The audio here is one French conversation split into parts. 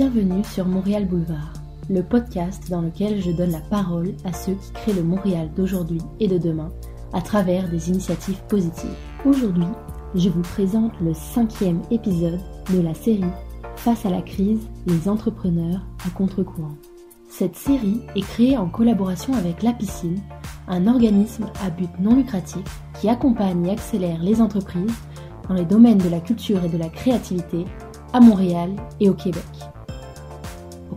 Bienvenue sur Montréal Boulevard, le podcast dans lequel je donne la parole à ceux qui créent le Montréal d'aujourd'hui et de demain à travers des initiatives positives. Aujourd'hui, je vous présente le cinquième épisode de la série Face à la crise, les entrepreneurs à contre-courant. Cette série est créée en collaboration avec La Piscine, un organisme à but non lucratif qui accompagne et accélère les entreprises dans les domaines de la culture et de la créativité à Montréal et au Québec.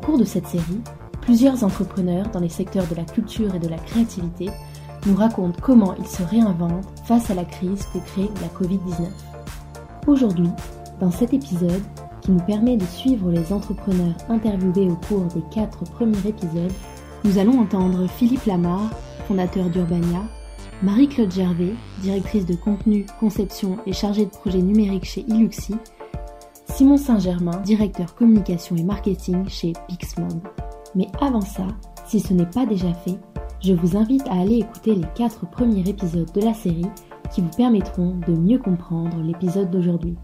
Au cours de cette série, plusieurs entrepreneurs dans les secteurs de la culture et de la créativité nous racontent comment ils se réinventent face à la crise que crée la Covid-19. Aujourd'hui, dans cet épisode, qui nous permet de suivre les entrepreneurs interviewés au cours des quatre premiers épisodes, nous allons entendre Philippe Lamar, fondateur d'Urbania, Marie-Claude Gervais, directrice de contenu, conception et chargée de projet numérique chez Iluxi, Simon Saint-Germain, directeur communication et marketing chez Pixmob. Mais avant ça, si ce n'est pas déjà fait, je vous invite à aller écouter les quatre premiers épisodes de la série qui vous permettront de mieux comprendre l'épisode d'aujourd'hui.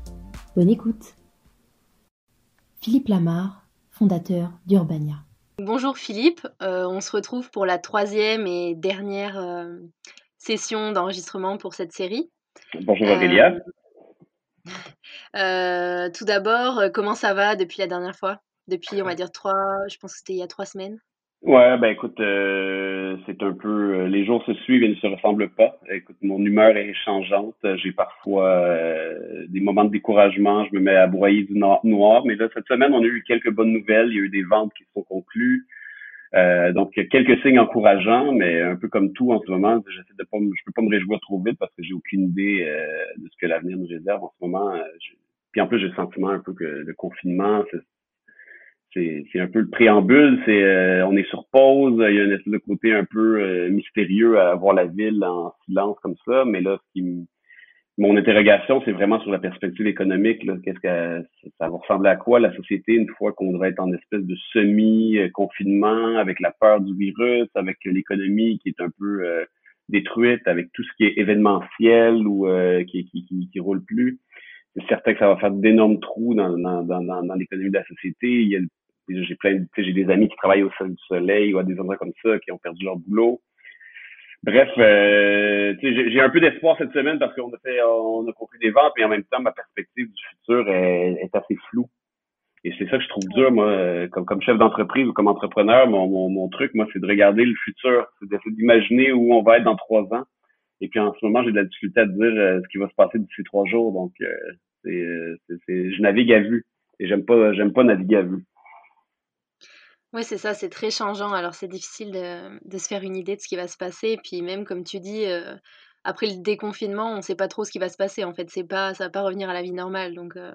Bonne écoute Philippe Lamar, fondateur d'Urbania. Bonjour Philippe, euh, on se retrouve pour la troisième et dernière euh, session d'enregistrement pour cette série. Bonjour Aurélia. Euh, tout d'abord, comment ça va depuis la dernière fois? Depuis, on va dire, trois, je pense que c'était il y a trois semaines. Ouais, ben écoute, euh, c'est un peu euh, les jours se suivent et ne se ressemblent pas. Écoute, mon humeur est changeante. J'ai parfois euh, des moments de découragement. Je me mets à broyer du noir. Mais là, cette semaine, on a eu quelques bonnes nouvelles. Il y a eu des ventes qui sont conclues. Donc quelques signes encourageants, mais un peu comme tout en ce moment, j'essaie de pas, je peux pas me réjouir trop vite parce que j'ai aucune idée de ce que l'avenir nous réserve en ce moment. puis en plus, j'ai le sentiment un peu que le confinement, c'est un peu le préambule, c'est euh, on est sur pause, il y a un espèce de côté un peu euh, mystérieux à voir la ville en silence comme ça, mais là, ce qui mon interrogation, c'est vraiment sur la perspective économique. Qu'est-ce que ça va ressembler à quoi la société une fois qu'on devrait être en espèce de semi-confinement avec la peur du virus, avec l'économie qui est un peu euh, détruite, avec tout ce qui est événementiel ou qui, qui, qui, qui roule plus? C'est certain que ça va faire d'énormes trous dans, dans, dans, dans l'économie de la société. Il y a j'ai plein j'ai des amis qui travaillent au sol du soleil ou à des endroits comme ça qui ont perdu leur boulot. Bref, euh, j'ai un peu d'espoir cette semaine parce qu'on a fait on a compris des ventes, mais en même temps, ma perspective du futur est, assez floue. Et c'est ça que je trouve dur, moi, comme, chef d'entreprise ou comme entrepreneur, mon, truc, moi, c'est de regarder le futur, c'est d'essayer d'imaginer où on va être dans trois ans. Et puis en ce moment, j'ai de la difficulté à dire euh, ce qui va se passer d'ici trois jours. Donc, euh, c'est, je navigue à vue. Et j'aime pas, j'aime pas naviguer à vue. Oui, c'est ça, c'est très changeant. Alors, c'est difficile de, de, se faire une idée de ce qui va se passer. Et puis, même comme tu dis, euh, après le déconfinement, on ne sait pas trop ce qui va se passer. En fait, c'est pas, ça va pas revenir à la vie normale. Donc, euh,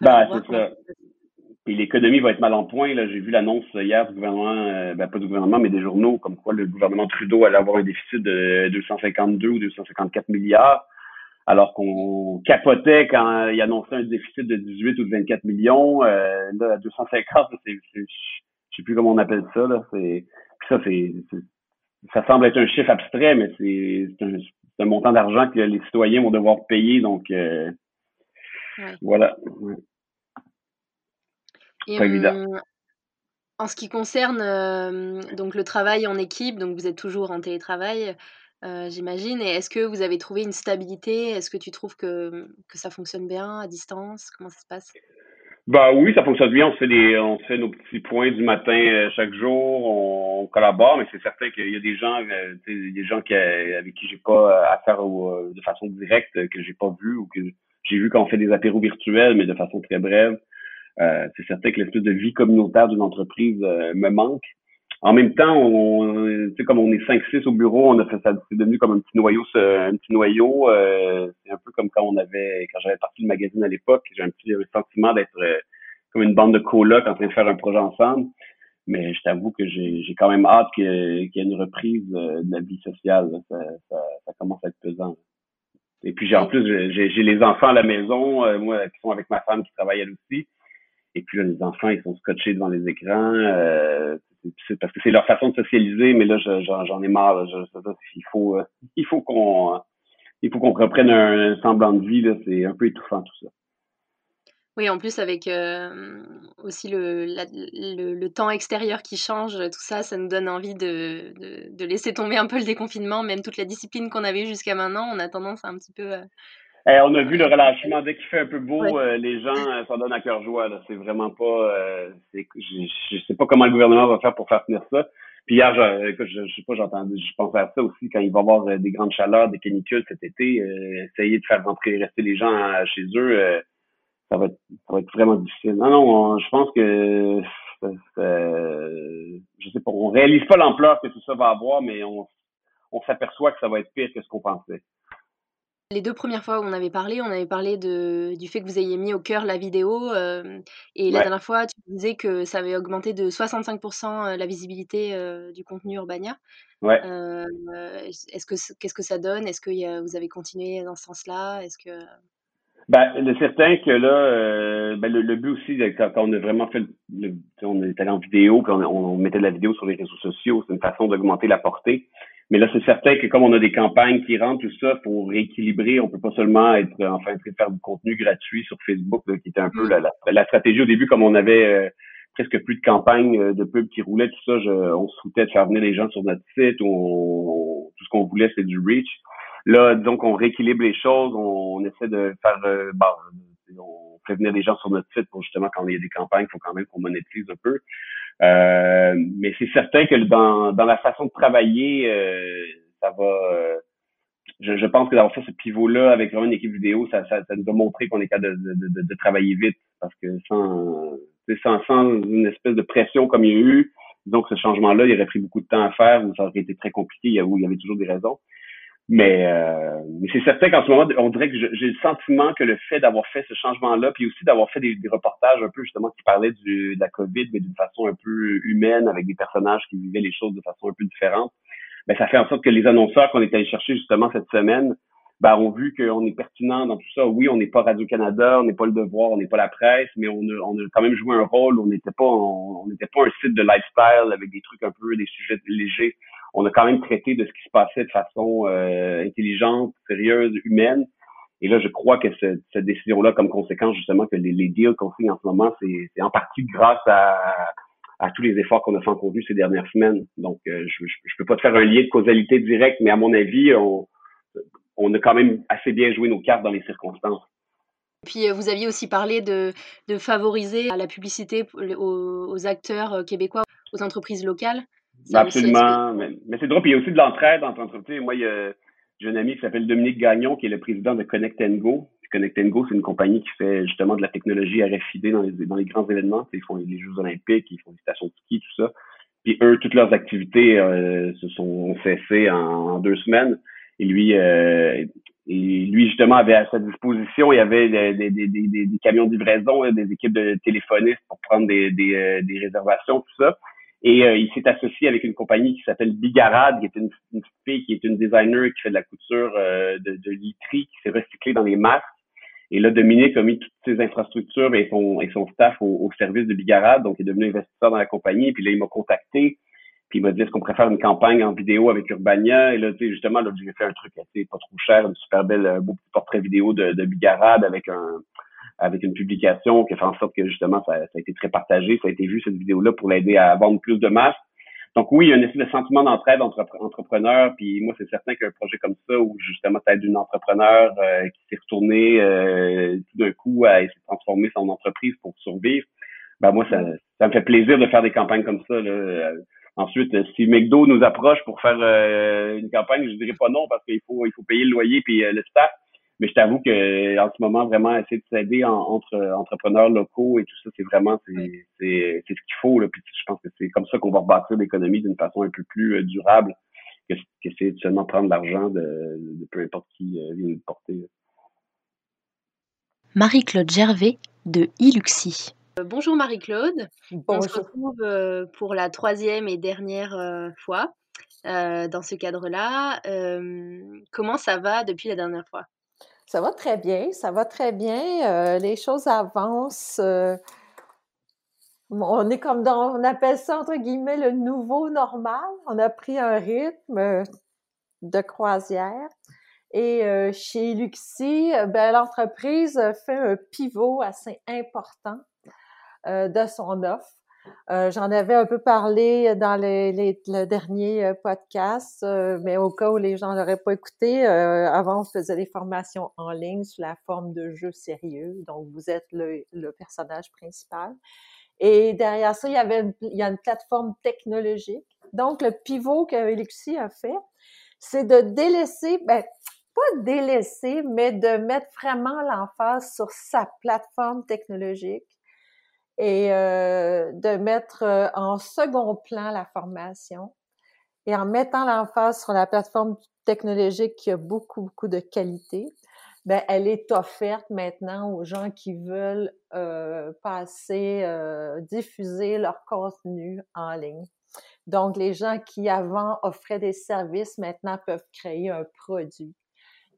bah, c'est ça. Et l'économie va être mal en point. Là, j'ai vu l'annonce hier du gouvernement, euh, ben, pas du gouvernement, mais des journaux, comme quoi le gouvernement Trudeau allait avoir un déficit de 252 ou 254 milliards, alors qu'on capotait quand il annonçait un déficit de 18 ou de 24 millions. Euh, là, 250, c'est je sais plus comment on appelle ça là. C'est ça, c'est ça semble être un chiffre abstrait, mais c'est un, un, montant d'argent que les citoyens vont devoir payer. Donc euh, voilà. pas évident. En ce qui concerne euh, donc le travail en équipe, donc vous êtes toujours en télétravail, euh, j'imagine. Et est-ce que vous avez trouvé une stabilité? Est-ce que tu trouves que, que ça fonctionne bien à distance? Comment ça se passe? Bah oui, ça fonctionne bien. On fait des, on fait nos petits points du matin euh, chaque jour. On, collabore, mais c'est certain qu'il y a des gens, euh, des gens qui, avec qui j'ai pas affaire de façon directe, que j'ai pas vu ou que j'ai vu quand on fait des apéros virtuels, mais de façon très brève. Euh, c'est certain que l'espèce de vie communautaire d'une entreprise me manque. En même temps, on, tu sais, comme on est 5-6 au bureau, on a fait ça, c'est devenu comme un petit noyau, un petit noyau. Euh, c'est un peu comme quand on avait, quand j'avais parti le magazine à l'époque, j'ai un petit sentiment d'être euh, comme une bande de colocs en train de faire un projet ensemble. Mais je t'avoue que j'ai, j'ai quand même hâte qu'il y ait une reprise euh, de la vie sociale. Ça, ça, ça, commence à être pesant. Et puis j'ai en plus j'ai, les enfants à la maison, moi qui sont avec ma femme qui travaille elle aussi. Et puis là, les enfants, ils sont scotchés devant les écrans. Euh, parce que c'est leur façon de socialiser, mais là, j'en ai marre. il faut, euh, il faut qu'on, il faut qu'on reprenne un, semblant de vie. C'est un peu étouffant tout ça. Oui, en plus avec, aussi le le temps extérieur qui change, tout ça, ça nous donne envie de de laisser tomber un peu le déconfinement, même toute la discipline qu'on avait jusqu'à maintenant, on a tendance à un petit peu, eh, on a vu le relâchement. Dès qu'il fait un peu beau, les gens s'en donnent à cœur joie. C'est vraiment pas. je, sais pas comment le gouvernement va faire pour faire tenir ça. Puis hier, je, je, sais pas, j'entendais, je pensais à ça aussi quand il va y avoir des grandes chaleurs, des canicules cet été, essayer de faire rentrer, rester les gens chez eux ça va être, ça va être vraiment difficile. Non, non, je pense que je sais pas, on réalise pas l'ampleur que tout ça va avoir, mais on, on s'aperçoit que ça va être pire que ce qu'on pensait. Les deux premières fois où on avait parlé, on avait parlé de, du fait que vous ayez mis au cœur la vidéo. Euh, et la dernière fois, tu disais que ça avait augmenté de 65% euh, la visibilité euh, du contenu Urbania. Ouais. est-ce que qu'est-ce que ça donne? Est-ce que vous avez continué dans ce sens-là? Est-ce que ben, c'est certain que là, euh, ben, le, but aussi, quand, on a vraiment fait, le, on est allé en vidéo, quand on, mettait de la vidéo sur les réseaux sociaux, c'est une façon d'augmenter la portée. Mais là, c'est certain que comme on a des campagnes qui rentrent, tout ça, pour rééquilibrer, on peut pas seulement être, enfin, faire du contenu gratuit sur Facebook, qui était un peu la, la, stratégie au début, comme on avait euh, presque plus de campagnes euh, de pub qui roulaient, tout ça, je, on se foutait de faire venir les gens sur notre site, ou tout ce qu'on voulait, c'est du reach. Là, disons qu'on rééquilibre les choses, on, essaie de faire, euh, on fait venir des gens sur notre site pour justement quand il y a des campagnes, il faut quand même qu'on monétise un peu. Euh, mais c'est certain que dans, dans la façon de travailler, euh, ça va. Euh, je, je, pense que d'avoir fait ce pivot-là avec vraiment une équipe vidéo, ça, ça, ça nous a montré qu'on est capable de, de, de, travailler vite parce que sans, sans, sans une espèce de pression comme il y a eu, donc ce changement-là, il aurait pris beaucoup de temps à faire ou ça aurait été très compliqué, il y avait toujours des raisons. Mais, euh, c'est certain qu'en ce moment, on dirait que j'ai le sentiment que le fait d'avoir fait ce changement-là, puis aussi d'avoir fait des, reportages un peu justement qui parlaient du, de la COVID, mais d'une façon un peu humaine, avec des personnages qui vivaient les choses de façon un peu différente, ben, ça fait en sorte que les annonceurs qu'on est allé chercher justement cette semaine, ben, ont vu qu'on est pertinent dans tout ça. Oui, on n'est pas Radio-Canada, on n'est pas le devoir, on n'est pas la presse, mais on a, on a quand même joué un rôle. On n'était pas, on n'était pas un site de lifestyle avec des trucs un peu, des sujets légers on a quand même traité de ce qui se passait de façon euh, intelligente, sérieuse, humaine. Et là, je crois que cette décision-là, comme conséquence justement que les, les deals qu'on signe en ce moment, c'est en partie grâce à, à tous les efforts qu'on a fait en contenu ces dernières semaines. Donc, euh, je, je, peux pas te faire un lien de causalité direct, mais à mon avis, on, on a quand même assez bien joué nos cartes dans les circonstances. Puis euh, vous aviez aussi parlé de, de favoriser la publicité aux, aux acteurs québécois, aux entreprises locales. Absolument. Mais, c'est drôle. Puis il y a aussi de l'entraide entre entreprises. Moi, il y a, j'ai un ami qui s'appelle Dominique Gagnon, qui est le président de Connect Go. Connect Go, c'est une compagnie qui fait justement de la technologie RFID dans les, dans les grands événements. Ils font les Jeux olympiques, ils font des stations de ski, tout ça. Puis eux, toutes leurs activités euh, se sont cessées en, deux semaines. Et lui, euh, et lui justement avait à sa disposition, il y avait des, des, des, des camions de livraison, des équipes de téléphonistes pour prendre des, des, euh, des réservations, tout ça. Et euh, il s'est associé avec une compagnie qui s'appelle Bigarade, qui est une, une fille qui est une designer qui fait de la couture euh, de, de literie, qui s'est recyclée dans les masques. Et là, Dominique a mis toutes ses infrastructures et son, et son staff au, service de Bigarade, donc il est devenu investisseur dans la compagnie. Puis là, il m'a contacté, puis il m'a dit est-ce qu'on préfère une campagne en vidéo avec Urbania? Et là, tu sais, justement, là, j'ai fait un truc assez pas trop cher, une super belle, beau petit portrait vidéo de, de Bigarade avec un avec une publication qui a fait en sorte que justement ça, a été très partagé, ça a été vu cette vidéo-là pour l'aider à vendre plus de masques. Donc oui, il y a un espèce de sentiment d'entraide entre entrepreneurs, puis moi c'est certain qu'un projet comme ça où justement tu aides une entrepreneur euh, qui s'est retournée euh, tout d'un coup à essayer de transformer son entreprise pour survivre, ben moi ça, ça me fait plaisir de faire des campagnes comme ça. Là. Ensuite, si McDo nous approche pour faire euh, une campagne, je dirais pas non parce qu'il faut il faut payer le loyer puis le staff. Mais je t'avoue que en ce moment, vraiment essayer de s'aider entre entrepreneurs locaux et tout ça, c'est vraiment c'est c'est ce qu'il faut. Là. Puis je pense que c'est comme ça qu'on va rebâtir l'économie d'une façon un peu plus euh, durable que qu'essayer de seulement prendre l'argent de, peu importe qui euh, vient de porter. Marie-Claude Gervais de Iluxi. Euh, bonjour Marie-Claude. On se retrouve pour la troisième et dernière fois dans ce cadre-là. comment ça va depuis la dernière fois? Ça va très bien, ça va très bien. Euh, les choses avancent. Euh, on est comme dans, on appelle ça entre guillemets le nouveau normal. On a pris un rythme de croisière Et chez Luxi, ben, l'entreprise fait un pivot assez important de son offre. J'en avais un peu parlé dans le dernier podcast, mais au cas où les gens n'auraient pas écouté, avant on faisait des formations en ligne sous la forme de jeux sérieux, donc vous êtes le, personnage principal. Et derrière ça, il y avait une, a une plateforme technologique. Donc, le pivot que Elixir a fait, c'est de délaisser, ben, pas délaisser, mais de mettre vraiment l'emphase sur sa plateforme technologique et euh, de mettre euh, en second plan la formation et en mettant l'emphase sur la plateforme technologique qui a beaucoup, beaucoup de qualité, ben, elle est offerte maintenant aux gens qui veulent euh, passer, euh, diffuser leur contenu en ligne. Donc, les gens qui avant offraient des services maintenant peuvent créer un produit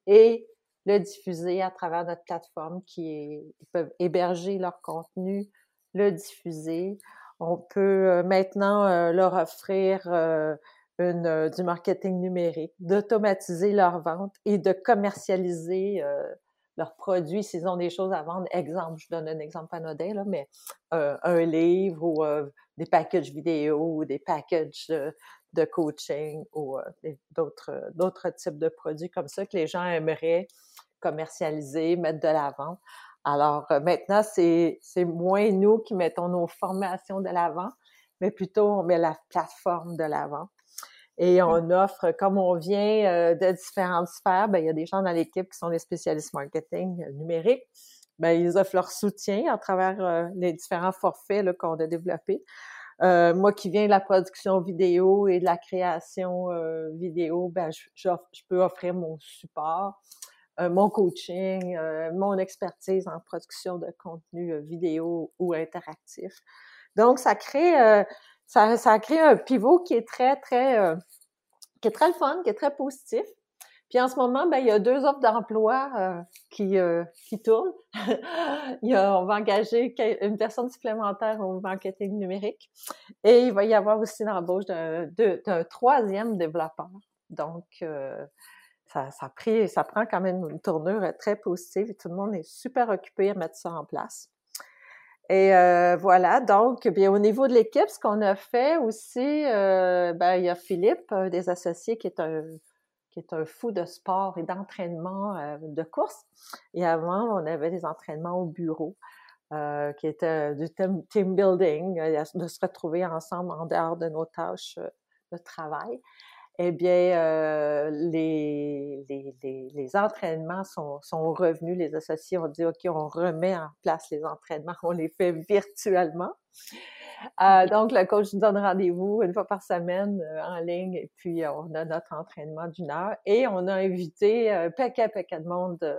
et le diffuser à travers notre plateforme qui est, peuvent héberger leur contenu, le diffuser. On peut euh, maintenant euh, leur offrir euh, du marketing numérique, d'automatiser leur vente et de commercialiser leurs produits s'ils ont des choses à vendre. Exemple, je donne un exemple anodin, mais un livre ou des packages vidéo ou des packages de coaching ou d'autres d'autres types de produits comme ça que les gens aimeraient commercialiser, mettre de l'avant. Alors maintenant, c'est moins nous qui mettons nos formations de l'avant, mais plutôt on met la plateforme de l'avant. Et mmh. on offre, comme on vient de différentes sphères, ben, il y a des gens dans l'équipe qui sont des spécialistes marketing numérique. Ben, ils offrent leur soutien à travers les différents forfaits qu'on a développés. Euh, moi qui viens de la production vidéo et de la création euh, vidéo, ben, je, je, peux offrir mon support, euh, mon coaching, mon expertise en production de contenu vidéo ou interactif. Donc, ça crée, ça, crée un pivot qui est très, très, qui est très fun, qui est très positif. Puis en ce moment, ben, il y a deux offres d'emploi euh, qui, euh, tournent. il y a, on va engager une personne supplémentaire au marketing numérique et il va y avoir aussi l'embauche d'un troisième développeur. Donc, euh, ça, prend quand même une tournure très positive et tout le monde est super occupé à mettre ça en place. Et voilà, donc, bien au niveau de l'équipe, ce qu'on a fait aussi, ben, il y a Philippe, des associés, qui est un qui est un fou de sport et d'entraînement euh, de course. Et avant, on avait des entraînements au bureau. Euh, qui étaient du team, building, euh, de se retrouver ensemble en dehors de nos tâches de travail. Eh bien, les, les, les, entraînements sont, sont revenus. Les associés ont dit, OK, on remet en place les entraînements, on les fait virtuellement. Euh, donc, le coach nous donne rendez-vous une fois par semaine euh, en ligne et puis euh, on a notre entraînement d'une heure et on a invité un paquet, paquet de monde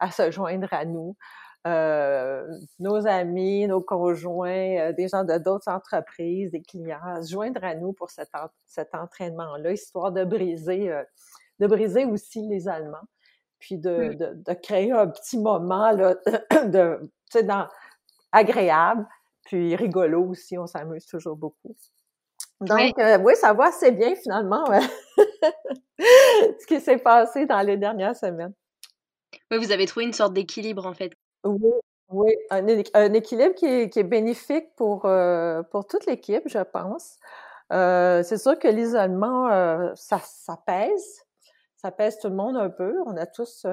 à se joindre à nous. Nos amis, nos conjoints, des gens de d'autres entreprises, des clients, à se joindre à nous pour cet, cet entraînement-là, histoire de briser, de briser aussi les Allemands, puis de, de, de créer un petit moment là, de, tu sais, dans, agréable puis rigolo aussi, on s'amuse toujours beaucoup. Donc, euh, oui, ça va assez bien finalement ce qui s'est passé dans les dernières semaines. Oui, vous avez trouvé une sorte d'équilibre en fait. Oui, oui un, équilibre qui est, bénéfique pour, euh, pour toute l'équipe, je pense. Euh, c'est sûr que l'isolement, ça, ça pèse. Ça pèse tout le monde un peu. On a tous,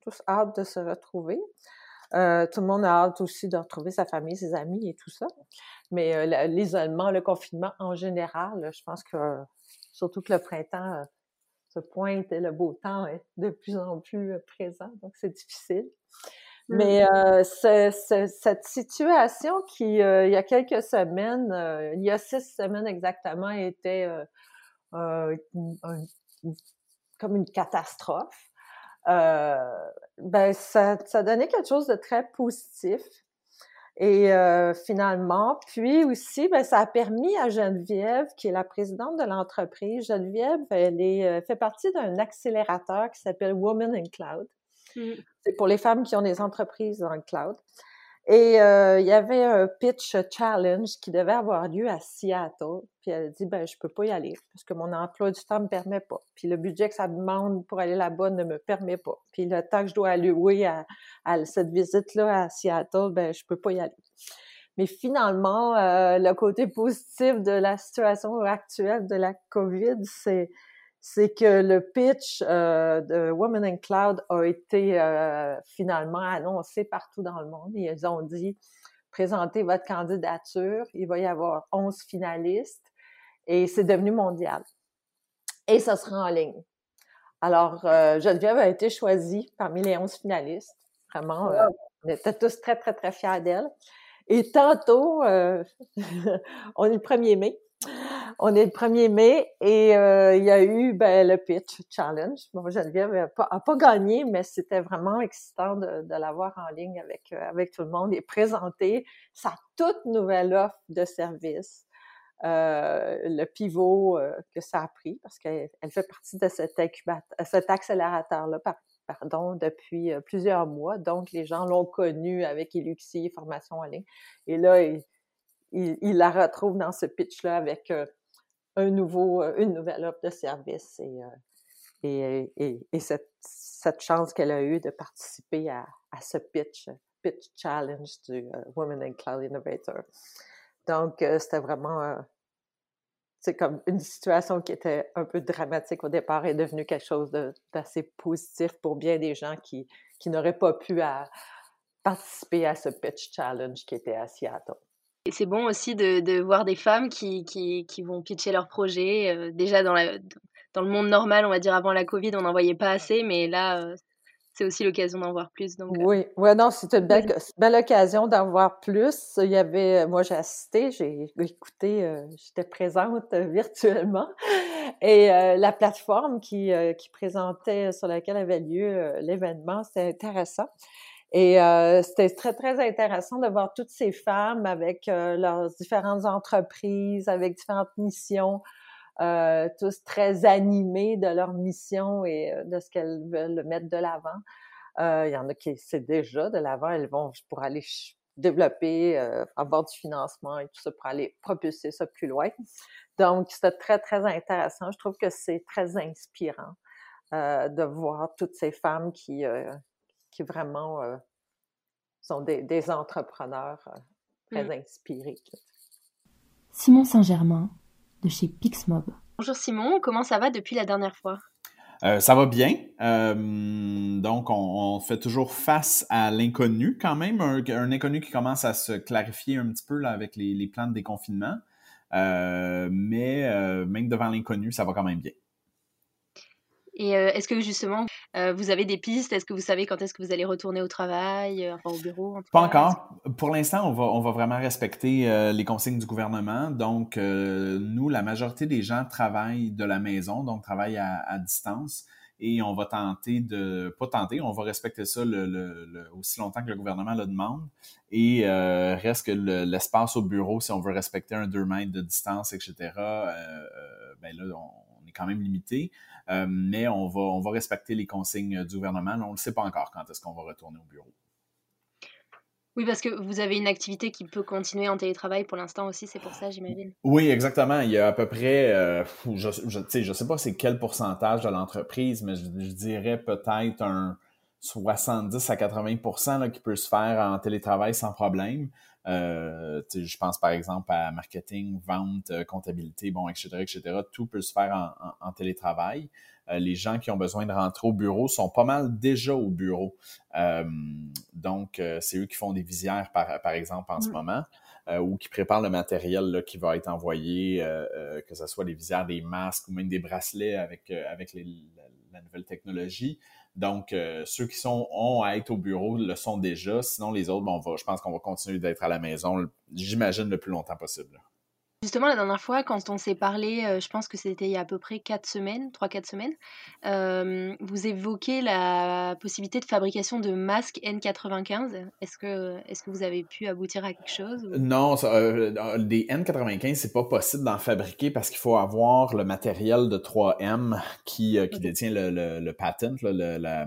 tous hâte de se retrouver. Euh, tout le monde a hâte aussi de retrouver sa famille, ses amis et tout ça. Mais euh, l'isolement, le confinement en général, je pense que surtout que le printemps euh, se pointe et le beau temps est de plus en plus présent, donc c'est difficile. Mmh. Mais cette situation qui, il y a quelques semaines, il y a six semaines exactement, était comme une catastrophe euh, ben ça, ça donnait quelque chose de très positif. Et euh, finalement, puis aussi, ben, ça a permis à Geneviève, qui est la présidente de l'entreprise, Geneviève, elle est, euh, fait partie d'un accélérateur qui s'appelle Women in Cloud. Mm. C'est pour les femmes qui ont des entreprises dans le cloud. Et euh, il y avait un pitch challenge qui devait avoir lieu à Seattle. Puis elle a dit, ben je peux pas y aller parce que mon emploi du temps me permet pas. Puis le budget que ça demande pour aller là-bas ne me permet pas. Puis le temps que je dois allouer à, cette visite-là à Seattle, ben je peux pas y aller. Mais finalement, euh, le côté positif de la situation actuelle de la COVID, c'est c'est que le pitch euh, de Women in Cloud a été euh, finalement annoncé partout dans le monde. Ils ont dit présentez votre candidature, il va y avoir 11 finalistes et c'est devenu mondial. Et ça sera en ligne. Alors, euh, Geneviève a été choisie parmi les 11 finalistes. Vraiment, on était tous très, très, très fiers d'elle. Et tantôt, on est le 1er mai, on est le 1er mai et euh, il y a eu ben, le pitch challenge. Bon, Geneviève n'a pas, pas, gagné, mais c'était vraiment excitant de, de l'avoir en ligne avec, euh, avec tout le monde et présenter sa toute nouvelle offre de service. Euh, le pivot que ça a pris, parce qu'elle fait partie de cet, cet accélérateur-là, pardon, depuis plusieurs mois. Donc, les gens l'ont connu avec Eluxi, formation en ligne. Et là, il, il, la retrouve dans ce pitch-là avec euh, euh, une nouvelle offre de service et, euh, et, et, cette, chance qu'elle a eue de participer à, ce pitch, pitch challenge du Women in Cloud Innovator. Donc, c'était vraiment, c'est comme une situation qui était un peu dramatique au départ est devenue quelque chose d'assez positif pour bien des gens qui, qui n'auraient pas pu participer à ce pitch challenge qui était à Seattle. C'est bon aussi de, de, voir des femmes qui, qui, qui vont pitcher leurs projets. Euh, déjà, dans, la, dans le monde normal, on va dire avant la Covid, on n'en voyait pas assez, mais là, euh, c'est aussi l'occasion d'en voir plus. Donc, euh. Oui, ouais, non, c'est une belle, belle occasion d'en voir plus. Il y avait, moi, j'ai assisté, j'ai écouté, j'étais présente virtuellement. Et la plateforme qui, qui présentait, sur laquelle avait lieu l'événement, c'était intéressant. Et euh, c'était très, très intéressant de voir toutes ces femmes avec euh, leurs différentes entreprises, avec différentes missions, euh, tous très animées de leur mission et de ce qu'elles veulent mettre de l'avant. Il y en a qui c'est déjà de l'avant, elles vont pour aller développer, avoir du financement et tout ça pour aller propulser ça plus loin. Donc, c'était très, très intéressant. Je trouve que c'est très inspirant de voir toutes ces femmes qui qui vraiment euh, sont des, entrepreneurs euh, très mmh. inspirés. Simon Saint-Germain, de chez Pixmob. Bonjour Simon, comment ça va depuis la dernière fois? Euh, ça va bien. donc, on, fait toujours face à l'inconnu quand même, un, inconnu qui commence à se clarifier un petit peu là, avec les, les plans de déconfinement. mais même devant l'inconnu, ça va quand même bien. Et est-ce que justement, vous avez des pistes? Est-ce que vous savez quand est-ce que vous allez retourner au travail, enfin au bureau Pas encore. Pour l'instant, on va, on va vraiment respecter les consignes du gouvernement. Donc, nous, la majorité des gens travaillent de la maison, donc travaillent à, distance. Et on va tenter de, pas tenter, on va respecter ça le, aussi longtemps que le gouvernement le demande. Et reste que l'espace au bureau, si on veut respecter un 2 mètres de distance, etc., ben là, on est quand même limité. Euh, mais on va, on va respecter les consignes du gouvernement. on ne sait pas encore quand est-ce qu'on va retourner au bureau. Oui, parce que vous avez une activité qui peut continuer en télétravail pour l'instant aussi, c'est pour ça, j'imagine. Oui, exactement. Il y a à peu près, euh, je ne sais pas c'est quel pourcentage de l'entreprise, mais je, dirais peut-être un 70 à 80 là, qui peut se faire en télétravail sans problème. Euh, je pense par exemple à marketing, vente, euh, comptabilité, bon, etc., etc. Tout peut se faire en, télétravail. Euh, les gens qui ont besoin de rentrer au bureau sont pas mal déjà au bureau. donc, c'est eux qui font des visières, par, par exemple, en ce moment. ou qui préparent le matériel là, qui va être envoyé, que ce soit des visières, des masques ou même des bracelets avec, avec la nouvelle technologie. Donc, euh, ceux qui sont ont à être au bureau le sont déjà. Sinon, les autres, bon, va, je pense qu'on va continuer d'être à la maison, j'imagine, le plus longtemps possible. Justement, la dernière fois, quand on s'est parlé, euh, je pense que c'était il y a à peu près 4 semaines, 3-4 semaines, euh, vous évoquez la possibilité de fabrication de masques N95. Est-ce que, est que vous avez pu aboutir à quelque chose? Non, euh, des N95, c'est pas possible d'en fabriquer parce qu'il faut avoir le matériel de 3M qui, qui détient le, le, patent, le,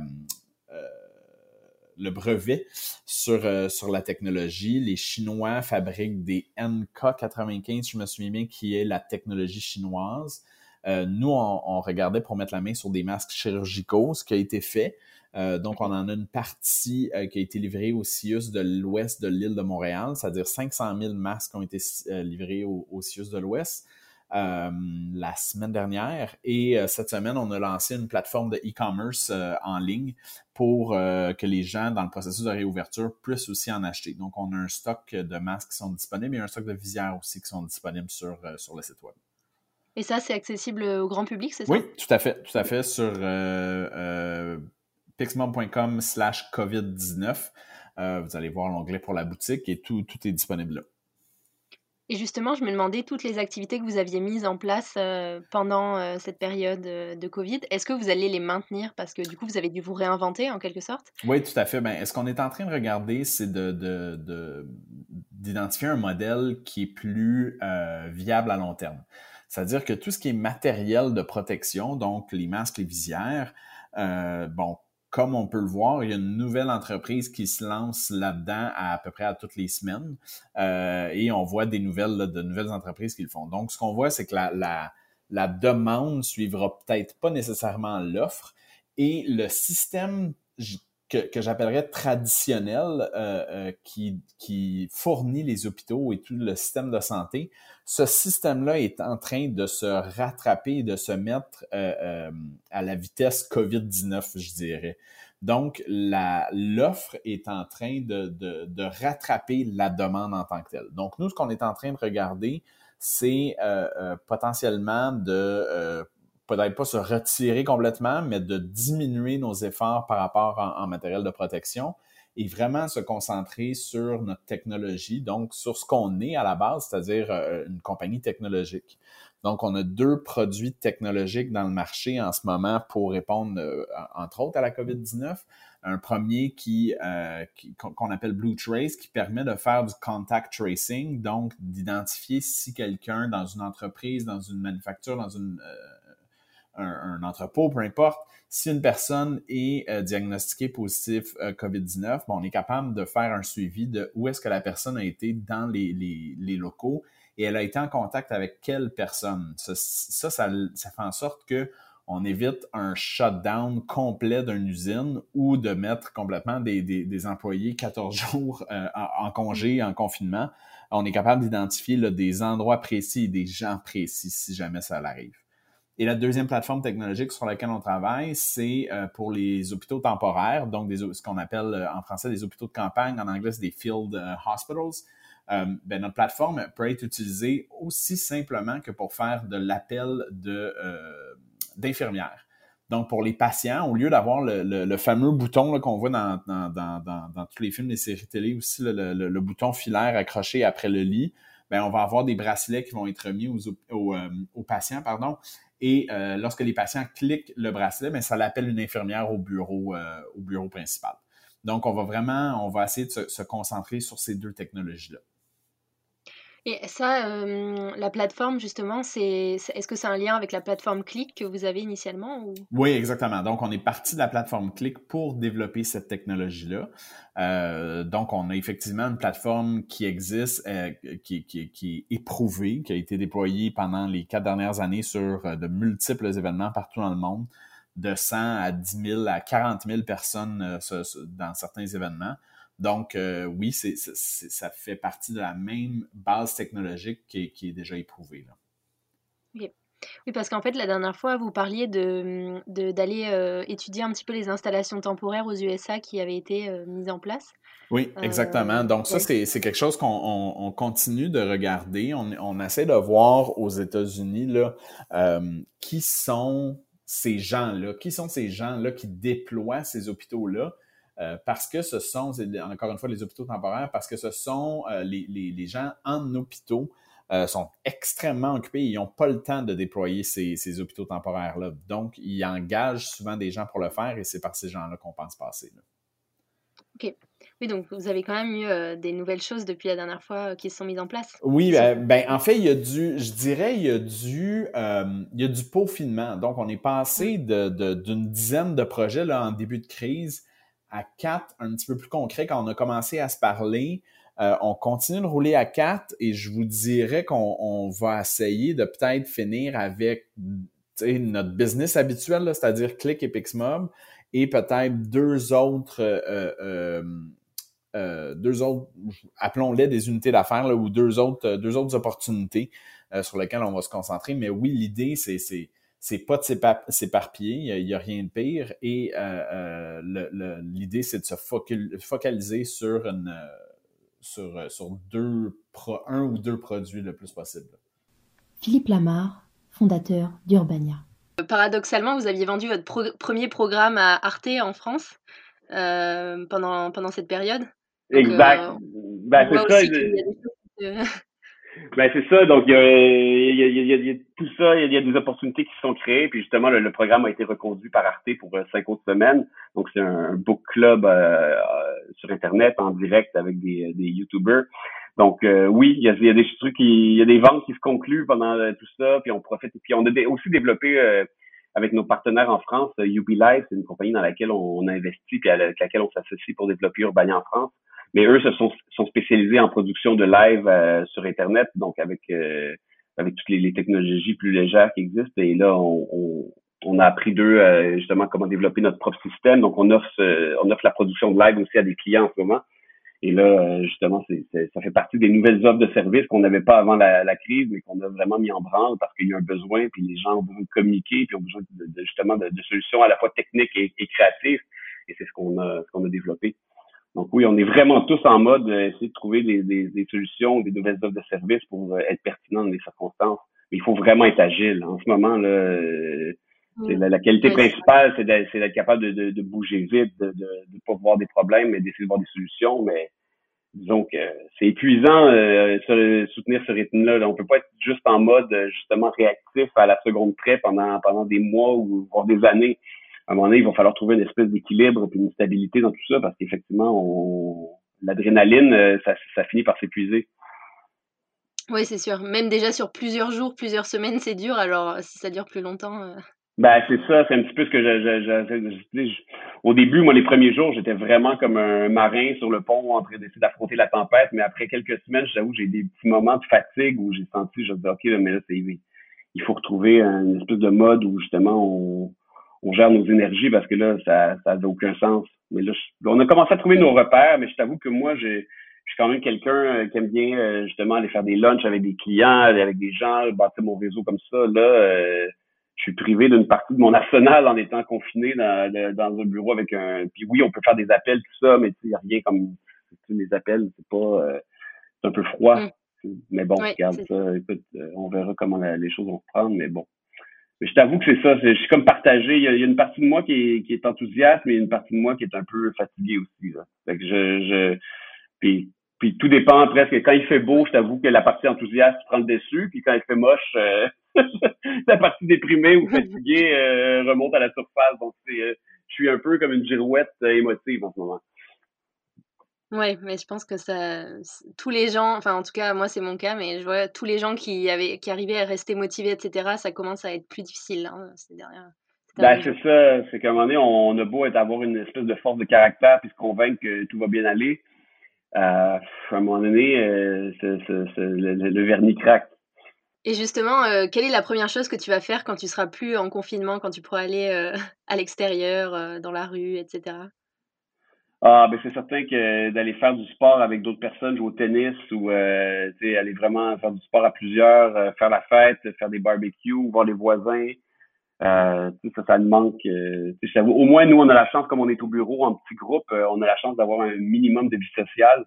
le brevet sur, sur la technologie. Les Chinois fabriquent des NK95, je me souviens bien, qui est la technologie chinoise. nous, on, regardait pour mettre la main sur des masques chirurgicaux, ce qui a été fait. donc, on en a une partie qui a été livrée au CIUS de l'ouest de l'île de Montréal, c'est-à-dire 500 000 masques ont été livrés au, au CIUS de l'ouest. Euh, la semaine dernière. Et euh, cette semaine, on a lancé une plateforme de e-commerce euh, en ligne pour que les gens, dans le processus de réouverture, puissent aussi en acheter. Donc, on a un stock de masques qui sont disponibles et un stock de visières aussi qui sont disponibles sur, sur le site web. Et ça, c'est accessible au grand public, c'est ça? Oui, tout à fait. Tout à fait. Sur pixmom.com slash COVID-19, vous allez voir l'onglet pour la boutique et tout, tout est disponible là. Et justement, je me demandais toutes les activités que vous aviez mises en place euh, pendant euh, cette période euh, de Covid, est-ce que vous allez les maintenir? Parce que du coup, vous avez dû vous réinventer en quelque sorte? Oui, tout à fait. Ben, est-ce qu'on est en train de regarder, c'est de, d'identifier un modèle qui est plus viable à long terme. C'est-à-dire que tout ce qui est matériel de protection, donc les masques, les visières, bon, comme on peut le voir, il y a une nouvelle entreprise qui se lance là-dedans à, peu près à toutes les semaines euh, et on voit des nouvelles de nouvelles entreprises qui le font. Donc, ce qu'on voit, c'est que la, la, la demande suivra peut-être pas nécessairement l'offre et le système que, que j'appellerais traditionnel euh, euh, qui, qui fournit les hôpitaux et tout le système de santé, ce système-là est en train de se rattraper, de se mettre euh, à la vitesse COVID-19, je dirais. Donc, l'offre est en train de, de, de, rattraper la demande en tant que telle. Donc, nous, ce qu'on est en train de regarder, c'est potentiellement de peut-être pas se retirer complètement, mais de diminuer nos efforts par rapport en, matériel de protection et vraiment se concentrer sur notre technologie, donc sur ce qu'on est à la base, c'est-à-dire euh, une compagnie technologique. Donc, on a deux produits technologiques dans le marché en ce moment pour répondre, euh, entre autres, à la COVID-19. Un premier qui, euh, qu'on appelle Blue Trace, qui permet de faire du contact tracing, donc d'identifier si quelqu'un dans une entreprise, dans une manufacture, dans une un, entrepôt, peu importe, si une personne est euh, diagnostiquée positif euh, COVID-19, bon, on est capable de faire un suivi de où est-ce que la personne a été dans les, les, locaux et elle a été en contact avec quelle personne. Ça, ça, ça, fait en sorte que on évite un shutdown complet d'une usine ou de mettre complètement des, des, des employés 14 jours euh, en, congé, en confinement. On est capable d'identifier des endroits précis des gens précis si jamais ça arrive. Et la deuxième plateforme technologique sur laquelle on travaille, c'est euh, pour les hôpitaux temporaires, donc ce qu'on appelle euh, en français des hôpitaux de campagne, en anglais des field euh, hospitals. ben, notre plateforme peut être utilisée aussi simplement que pour faire de l'appel d'infirmières. Donc, pour les patients, au lieu d'avoir le, fameux bouton qu'on voit dans, tous les films, les séries télé aussi, le, bouton filaire accroché après le lit, ben, on va avoir des bracelets qui vont être mis aux, aux, aux patients, pardon, et euh, lorsque les patients cliquent le bracelet, ben, ça l'appelle une infirmière au bureau, euh, au bureau principal. Donc, on va vraiment, on va essayer de se, concentrer sur ces deux technologies-là. Et ça, la plateforme, justement, c'est, est-ce que c'est un lien avec la plateforme Click que vous avez initialement? Ou... Oui, exactement. Donc, on est parti de la plateforme Click pour développer cette technologie-là. Euh, donc, on a effectivement une plateforme qui existe, euh, qui, qui, qui, est éprouvée, qui a été déployée pendant les quatre dernières années sur euh, de multiples événements partout dans le monde, de 100 à 10 000 à 40 000 personnes dans certains événements. Donc, oui, c'est, ça fait partie de la même base technologique qui est, déjà éprouvée. Là. Oui, parce qu'en fait, la dernière fois, vous parliez de, d'aller euh, étudier un petit peu les installations temporaires aux USA qui avaient été euh, mises en place. Oui, euh, exactement. Donc ça, c'est, quelque chose qu'on continue de regarder. On, on, essaie de voir aux États-Unis qui sont ces gens-là, qui sont ces gens-là qui déploient ces hôpitaux-là. Parce que ce sont, encore une fois, les hôpitaux temporaires, parce que ce sont les, les, les gens en hôpitaux euh, sont extrêmement occupés. Ils n'ont pas le temps de déployer ces, ces hôpitaux temporaires-là. Donc, ils engagent souvent des gens pour le faire et c'est par ces gens-là qu'on pense passer. OK. Oui, donc vous avez quand même eu euh, des nouvelles choses depuis la dernière fois euh, qui se sont mises en place. Oui, ben, en fait, il y a du, je dirais, il y a du, il y a du peaufinement. Donc, on est passé d'une de, d'une dizaine de projets là, en début de crise à 4 un petit peu plus concret. Quand on a commencé à se parler, euh, on continue de rouler à 4 et je vous dirais qu'on va essayer de peut-être finir avec notre business habituel, c'est-à-dire Click et Pixmob, et peut-être deux autres, euh, euh, deux autres, appelons-les des unités d'affaires ou deux autres, deux autres opportunités sur lesquelles on va se concentrer. Mais oui, l'idée, c'est c'est pas de s'éparpiller, il n'y a, rien de pire. Et l'idée, c'est de se focaliser sur une sur, euh, sur deux un ou deux produits le plus possible. Philippe Lamar, fondateur d'Urbania. Paradoxalement, vous aviez vendu votre premier programme à Arte en France euh, pendant, pendant cette période. exact. Euh, ben, c'est ça. Ben, c'est ça. Donc, il y, a, y a, il y, a, tout ça. Il y a, des opportunités qui se sont créées. Puis, justement, le, programme a été reconduit par Arte pour euh, cinq autres semaines. Donc, c'est un, book club euh, euh, sur Internet en direct avec des, des YouTubers. Donc, oui, il y, a, y a des trucs, qui, il y a des ventes qui se concluent pendant tout ça. Puis, on profite. Puis, on a aussi développé avec nos partenaires en France, UB Live, c'est une compagnie dans laquelle on, a investi puis avec laquelle on s'associe pour développer Urbania en France. Mais eux se sont, sont spécialisés en production de live euh, sur Internet, donc avec euh, avec toutes les, technologies plus légères qui existent. Et là, on, on, a appris d'eux euh, justement comment développer notre propre système. Donc, on offre on offre la production de live aussi à des clients en ce moment. Et là, justement, c'est, ça fait partie des nouvelles offres de services qu'on n'avait pas avant la, la crise, mais qu'on a vraiment mis en branle parce qu'il y a un besoin, puis les gens ont besoin de communiquer, puis ont besoin de, justement de, solutions à la fois techniques et, et créatives. Et c'est ce qu'on a, ce qu'on a développé. Donc oui, on est vraiment tous en mode euh, essayer de trouver des, des, des, solutions, des nouvelles offres de services pour euh, être pertinent dans les circonstances. Mais il faut vraiment être agile. En ce moment, là, euh, la, qualité principale, c'est d'être capable de, de, bouger vite, de ne pas voir des problèmes, mais d'essayer de voir des solutions. Mais disons que c'est épuisant euh, soutenir ce rythme-là. On peut pas être juste en mode justement réactif à la seconde près pendant pendant des mois ou voire des années à un moment donné, il va falloir trouver une espèce d'équilibre et une stabilité dans tout ça parce qu'effectivement, l'adrénaline, euh, ça, ça finit par s'épuiser. Oui, c'est sûr. Même déjà sur plusieurs jours, plusieurs semaines, c'est dur. Alors, si ça dure plus longtemps. Euh. Ben, c'est ça. C'est un petit peu ce que j'ai. Au début, moi, les premiers jours, j'étais vraiment comme un marin sur le pont en train d'essayer d'affronter la tempête. Mais après quelques semaines, j'avoue, j'ai des petits moments de fatigue où j'ai senti, je me dis, OK, mais là, c'est, il faut retrouver une espèce de mode où justement on, on gère nos énergies parce que là, ça ça n'a aucun sens. Mais là, on a commencé à trouver nos repères, mais je t'avoue que moi, j'ai je suis quand même quelqu'un euh, qui aime bien euh, justement aller faire des lunchs avec des clients, avec des gens, bâtir mon réseau comme ça. Là, euh, je suis privé d'une partie de mon arsenal en étant confiné dans, dans un bureau avec un. Puis oui, on peut faire des appels, tout ça, mais il n'y a rien comme les appels, c'est pas c'est un peu froid. Mm. Mais bon, regarde ça, écoute, on verra comment les choses vont se prendre, mais bon je t'avoue que c'est ça. Je suis comme partagé. Il y, a, une partie de moi qui est, qui est enthousiaste, mais il y a une partie de moi qui est un peu fatiguée aussi. Là. Fait que je, je puis, tout dépend presque. Quand il fait beau, je t'avoue que la partie enthousiaste prend le dessus. Puis quand il fait moche, euh, la partie déprimée ou fatiguée euh, remonte à la surface. Donc c'est, euh, je suis un peu comme une girouette émotive en ce moment. Ouais, mais je pense que ça, tous les gens, enfin en tout cas moi c'est mon cas, mais je vois tous les gens qui avaient, qui arrivaient à rester motivés, etc. Ça commence à être plus difficile. Hein, c'est derrière. Ben, c'est ça, c'est qu'à un moment donné, on a beau être, avoir une espèce de force de caractère puis se convaincre que tout va bien aller. Euh, à un moment donné, euh, le, vernis craque. Et justement, euh, quelle est la première chose que tu vas faire quand tu seras plus en confinement, quand tu pourras aller à l'extérieur, dans la rue, etc. Ah, ben c'est certain que d'aller faire du sport avec d'autres personnes, jouer au tennis ou euh, aller vraiment faire du sport à plusieurs, euh, faire la fête, faire des barbecues, voir les voisins, euh, ça, ça me manque. Euh, au moins, nous, on a la chance, comme on est au bureau en petit groupe, euh, on a la chance d'avoir un minimum de vie sociale.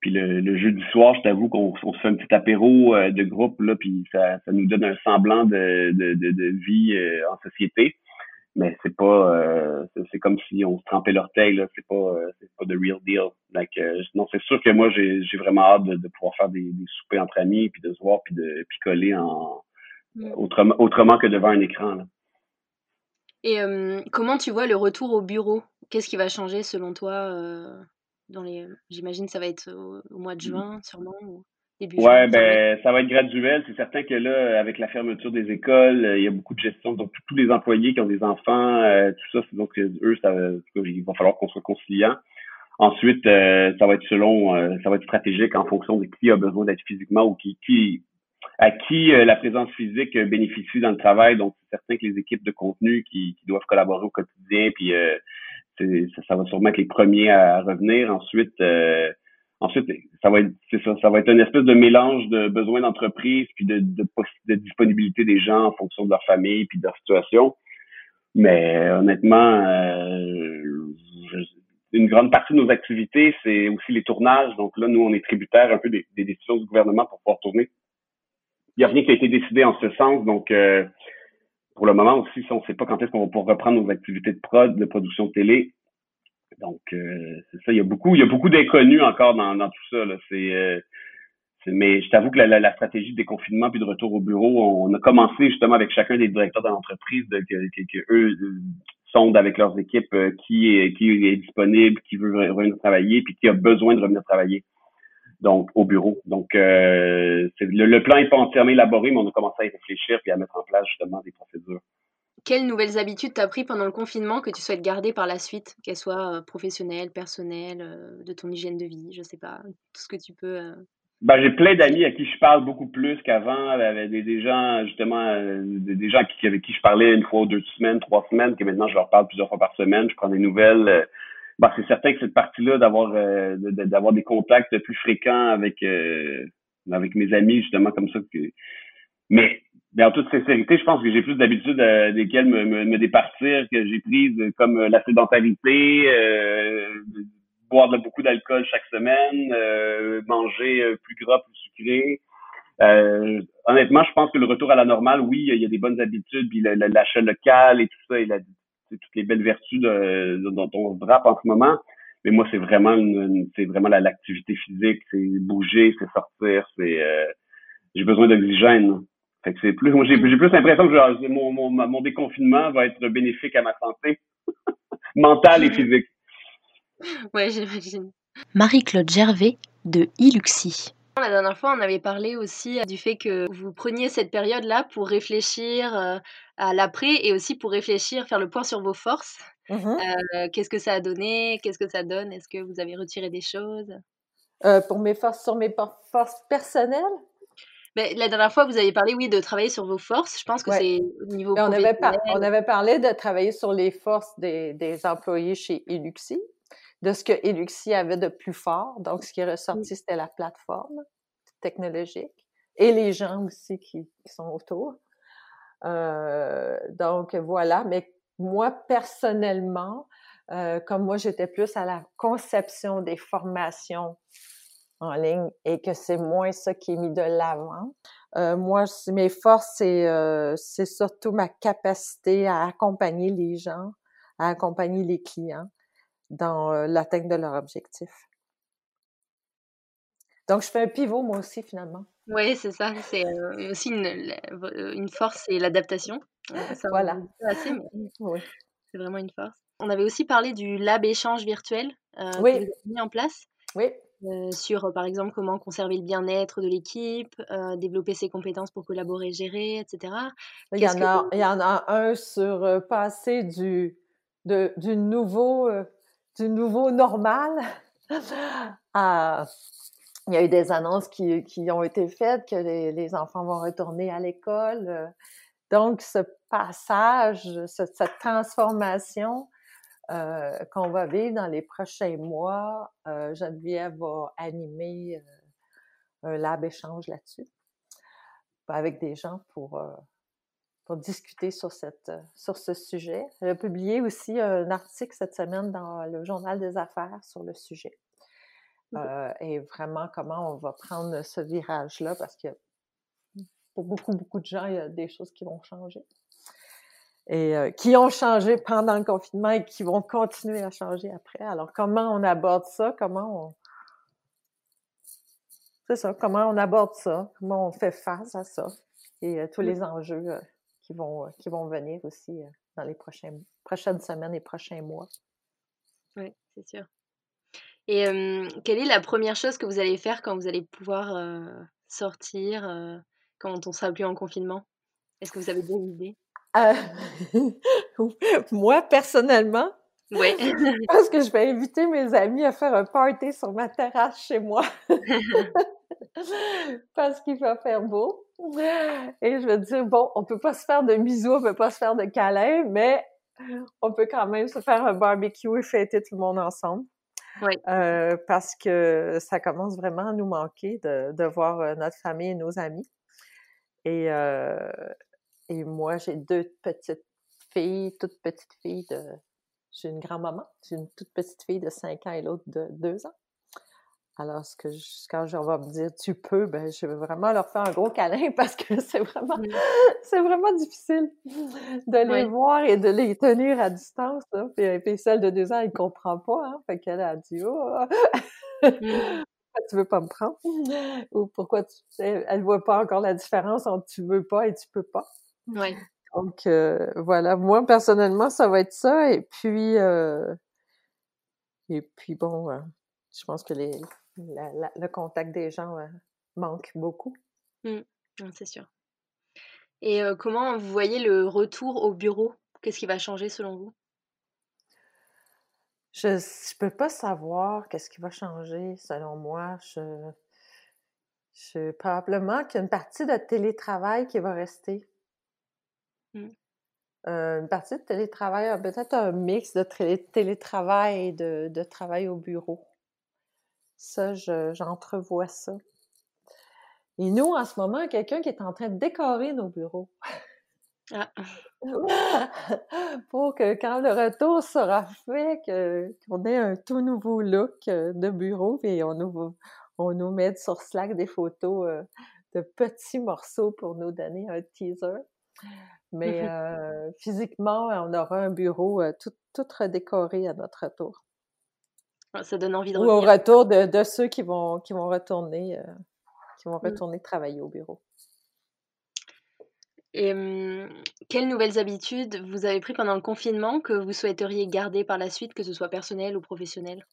Puis le, le jeudi soir, je t'avoue qu'on se fait un petit apéro de groupe, là, puis ça, ça nous donne un semblant de, de, de, de vie en société mais c'est pas euh, c'est comme si on se trempait l'orteil là c'est pas euh, c'est pas de real deal donc euh, non c'est sûr que moi j'ai j'ai vraiment hâte de, de, pouvoir faire des, des soupers entre amis puis de se voir puis de picoler en mm. autrement autrement que devant un écran là. et comment tu vois le retour au bureau? Qu'est-ce qui va changer selon toi dans les j'imagine ça va être au, mois de mm. juin sûrement ou... Ouais, ben ça va être graduel. C'est certain que là, avec la fermeture des écoles, il y a beaucoup de gestion. Donc tous les employés qui ont des enfants, tout ça, donc eux, ça, il va falloir qu'on soit conciliant. Ensuite, ça va être selon, ça va être stratégique en fonction de qui a besoin d'être physiquement ou qui, qui à qui euh, la présence physique euh, bénéficie dans le travail. Donc, c'est certain que les équipes de contenu qui, doivent collaborer au quotidien, puis euh, ça, va sûrement être les premiers à revenir. Ensuite, ensuite, ça va être c'est ça, ça va être une espèce de mélange de besoins d'entreprise puis de, de, disponibilité des gens en fonction de leur famille puis de leur situation. Mais honnêtement, une grande partie de nos activités, c'est aussi les tournages. Donc là, nous, on est tributaires un peu des, décisions du gouvernement pour pouvoir tourner il n'y a rien qui a été décidé en ce sens. Donc, euh, pour le moment aussi, on ne sait pas quand est-ce qu'on va pouvoir reprendre nos activités de prod, de production télé. Donc, euh, c'est ça. Il y a beaucoup, il y a beaucoup d'inconnus encore dans, dans tout ça. Là. C'est, euh, mais je t'avoue que la, la, stratégie de déconfinement puis de retour au bureau, on a commencé justement avec chacun des directeurs de l'entreprise de, que, que, eux sondent avec leurs équipes qui est, qui est disponible, qui veut revenir travailler, puis qui a besoin de revenir travailler donc au bureau. Donc, euh, le, plan n'est pas entièrement élaboré, mais on a commencé à y réfléchir puis à mettre en place justement des procédures. Quelles nouvelles habitudes t'as pris pendant le confinement que tu souhaites garder par la suite, qu'elles soient euh, professionnelles, personnelles, euh, de ton hygiène de vie, je sais pas, tout ce que tu peux. Ben, j'ai plein d'amis à qui je parle beaucoup plus qu'avant, des, des gens justement, des, gens avec qui je parlais une fois, deux semaines, trois semaines, que maintenant je leur parle plusieurs fois par semaine. Je prends des nouvelles bah, c'est certain que cette partie-là d'avoir euh, d'avoir des contacts plus fréquents avec euh, avec mes amis justement comme ça mais, mais en toute sincérité je pense que j'ai plus d'habitudes euh, desquelles me, me, départir que j'ai prises comme la sédentarité boire de, beaucoup d'alcool chaque semaine manger plus gras plus sucré honnêtement, je pense que le retour à la normale, oui, il y a des bonnes habitudes, puis l'achat local et tout ça, il a toutes les belles vertus dont on se drape en ce moment. Mais moi, c'est vraiment c'est vraiment l'activité physique, c'est bouger, c'est sortir, c'est euh, j'ai besoin d'oxygène. Fait que c'est plus, moi j'ai plus l'impression que mon, mon, mon déconfinement va être bénéfique à ma santé mentale et physique. Ouais, j'imagine. Marie-Claude Gervais de Iluxi. La dernière fois, on avait parlé aussi du fait que vous preniez cette période-là pour réfléchir à l'après et aussi pour réfléchir, faire le point sur vos forces. Mmh qu'est-ce que ça a donné? Qu'est-ce que ça donne? Est-ce que vous avez retiré des choses? Pour mes forces, sur mes forces personnelles? La dernière fois, vous avez parlé, oui, de travailler sur vos forces. Je pense que c'est au niveau on avait, on avait parlé de travailler sur les forces des, des employés chez Eluxi de ce que Eluxi avait de plus fort. Donc, ce qui est ressorti, c'était la plateforme technologique et les gens aussi qui, sont autour. Euh, donc, voilà. Mais moi, personnellement, euh, comme moi, j'étais plus à la conception des formations en ligne et que c'est moins ça qui est mis de l'avant. Euh, moi, mes forces, c'est, c'est surtout ma capacité à accompagner les gens, à accompagner les clients dans l'atteinte de leur objectif. Donc, je fais un pivot, moi aussi, finalement. Oui, c'est ça. C'est aussi une, une force et l'adaptation. voilà. C'est vraiment une force. On avait aussi parlé du lab échange virtuel euh, oui. que vous avez mis en place. Oui. Sur, par exemple, comment conserver le bien-être de l'équipe, développer ses compétences pour collaborer, gérer, etc. Il y, en a, il y en a un sur passer du, de, du nouveau du nouveau normal. Il y a eu des annonces qui, qui ont été faites que les, les, enfants vont retourner à l'école. Donc, ce passage, cette, transformation euh, qu'on va vivre dans les prochains mois, euh, Geneviève va animer euh, un lab échange là-dessus avec des gens pour euh, pour discuter sur, cette, sur ce sujet. J'ai publié aussi un article cette semaine dans le Journal des Affaires sur le sujet. Euh, et vraiment, comment on va prendre ce virage-là, parce que pour beaucoup, beaucoup de gens, il y a des choses qui vont changer. Et euh, qui ont changé pendant le confinement et qui vont continuer à changer après. Alors, comment on aborde ça? Comment on. C'est ça, comment on aborde ça? Comment on fait face à ça? Et euh, tous les enjeux qui vont, euh, qui vont venir aussi euh, dans les prochaines, prochaines semaines et prochains mois. Oui, c'est sûr. Et quelle est la première chose que vous allez faire quand vous allez pouvoir, sortir, quand on sera plus en confinement? Est-ce que vous avez des idées? moi, personnellement, Ouais. parce que je vais inviter mes amis à faire un party sur ma terrasse chez moi. Parce qu'il va faire beau. Et je veux dire, bon, on peut pas se faire de bisous, on peut pas se faire de câlins, mais on peut quand même se faire un barbecue et fêter tout le monde ensemble. Oui. Euh, parce que ça commence vraiment à nous manquer de, de voir euh, notre famille et nos amis. Et, euh, et moi, j'ai deux petites filles, toutes petites filles de... J'ai une grand-maman, j'ai une toute petite fille de 5 ans et l'autre de 2 ans. Alors, ce que quand je vais me dire tu peux, ben, je vais vraiment leur faire un gros câlin parce que c'est vraiment, Mmh. c'est vraiment difficile de les voir et de les tenir à distance. Là. Puis, puis celle de deux ans, elle comprend pas. Hein? Fait qu'elle a dit Oh, Mmh. pourquoi tu veux pas me prendre? Ou pourquoi tu. Elle, elle voit pas encore la différence entre tu veux pas et tu peux pas. Ouais. Donc, euh, voilà. Moi, personnellement, ça va être ça. Et puis, euh, et puis bon, euh, je pense que les, la- la- le contact des gens manque beaucoup. Mmh. C'est sûr. Et comment vous voyez le retour au bureau? Qu'est-ce qui va changer selon vous? Je je peux pas savoir qu'est-ce qui va changer selon moi. Je, je probablement qu'il y a une partie de télétravail qui va rester. Mmh. Euh, une partie de télétravail, euh, peut-être un mix de télétravail et de, de travail au bureau. Ça, je- j'entrevois ça. Et nous, en ce moment, quelqu'un qui est en train de décorer nos bureaux. Ah. pour que quand le retour sera fait, qu'on ait un tout nouveau look euh, de bureau, et on nous, on nous met sur Slack des photos euh, de petits morceaux pour nous donner un teaser. Mais euh, physiquement, on aura un bureau euh, tout, tout redécoré à notre retour. Ah, ça donne envie de Ou au revenir. retour de, de ceux qui vont, qui vont retourner, euh, qui vont Mmh. retourner travailler au bureau. Et mmh, quelles nouvelles habitudes vous avez pris pendant le confinement que vous souhaiteriez garder par la suite, que ce soit personnel ou professionnel?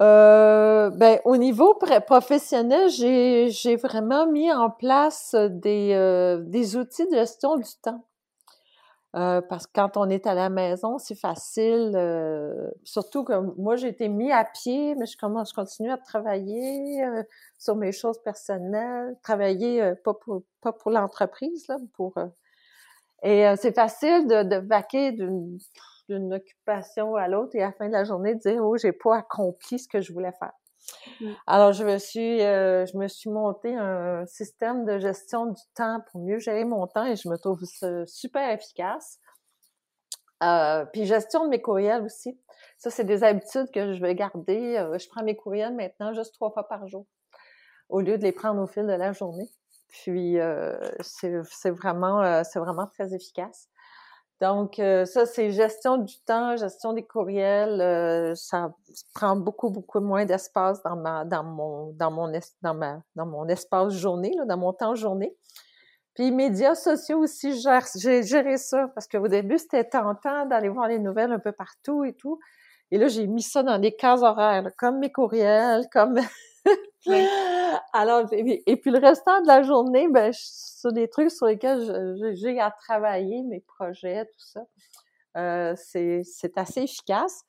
Euh, ben, au niveau professionnel, j'ai, vraiment mis en place des, euh, des outils de gestion du temps. Euh, parce que quand on est à la maison, c'est facile. euh, surtout que moi, j'ai été mis à pied, mais je commence, je continue à travailler euh, sur mes choses personnelles, travailler pas pour pas pour l'entreprise là, pour et c'est facile de, de vaquer d'une d'une occupation à l'autre et à la fin de la journée de dire oh j'ai pas accompli ce que je voulais faire. Mmh. Alors je me suis euh, je me suis monté un système de gestion du temps pour mieux gérer mon temps et je me trouve super efficace. Euh, puis gestion de mes courriels aussi. Ça, c'est des habitudes que je vais garder. Euh, je prends mes courriels maintenant juste trois fois par jour au lieu de les prendre au fil de la journée. Puis euh, c'est vraiment c'est vraiment très efficace. Donc euh, ça c'est gestion du temps, gestion des courriels, euh, ça prend beaucoup beaucoup moins d'espace dans ma dans mon dans mon dans ma dans mon espace journée dans mon temps journée. Puis médias sociaux aussi, j'ai géré ça parce qu'au début c'était tentant d'aller voir les nouvelles un peu partout et tout. Et là j'ai mis ça dans des cases horaires, comme mes courriels, comme Alors, et puis le restant de la journée, ben, sur des trucs sur lesquels j'ai à travailler, mes projets, tout ça, euh, c'est c'est assez efficace.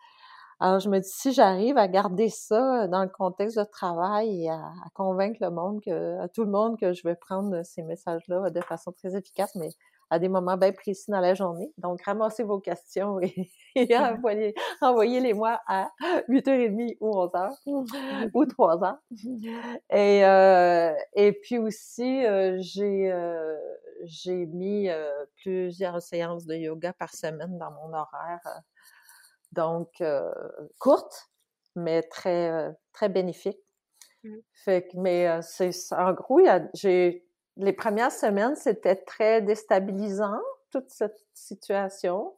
Alors, je me dis, si j'arrive à garder ça dans le contexte de travail et à, à convaincre le monde, que, à tout le monde que je vais prendre ces messages-là de façon très efficace, mais à des moments bien précis dans la journée. Donc, ramassez vos questions et, et envoyez, envoyez-les moi à 8h30 ou 11h ou 3h. Et, euh, et puis aussi, euh, j'ai euh, j'ai mis plusieurs séances de yoga par semaine dans mon horaire. donc, courtes, mais très, très bénéfiques. Mmh. Fait que, mais c'est en gros, il y a- j'ai les premières semaines, c'était très déstabilisant toute cette situation.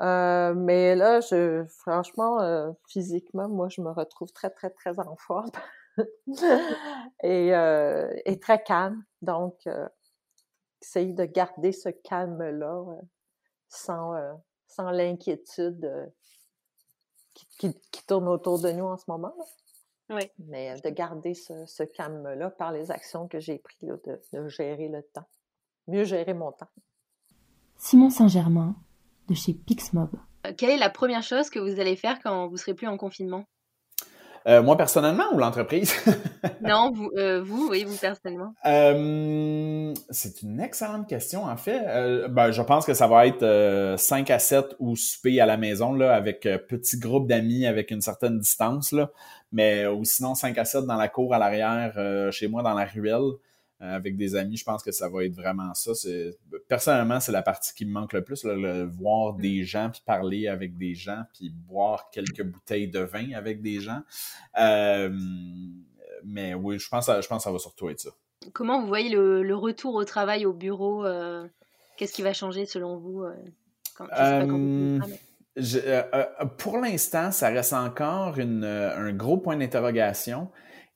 Euh, mais là, je, franchement, euh, physiquement, moi, je me retrouve très, très, très en forme et, euh, et très calme. Donc, euh, essayer de garder ce calme-là euh, sans, sans l'inquiétude euh, qui, qui, tourne autour de nous en ce moment. Oui. Mais de garder ce, calme-là par les actions que j'ai prises, de, de gérer le temps. Mieux gérer mon temps. Simon Saint-Germain, de chez Pixmob. Euh, quelle est la première chose que vous allez faire quand vous serez plus en confinement? Euh, moi personnellement ou l'entreprise? non, vous, euh, vous, oui, vous personnellement. c'est une excellente question, en fait. ben, je pense que ça va être 5 à 7 ou souper à la maison, là, avec petit groupe d'amis avec une certaine distance, là. Mais ou sinon 5 à 7 dans la cour à l'arrière, chez moi dans la ruelle. Euh, avec des amis, je pense que ça va être vraiment ça. Personnellement, c'est la partie qui me manque le plus, le voir des gens, puis parler avec des gens, puis boire quelques bouteilles de vin avec des gens. Euh, mais oui, je pense, je pense que ça va surtout être ça. Comment vous voyez le, retour au travail au bureau euh, Qu'est-ce qui va changer selon vous pour l'instant, ça reste encore un gros point d'interrogation.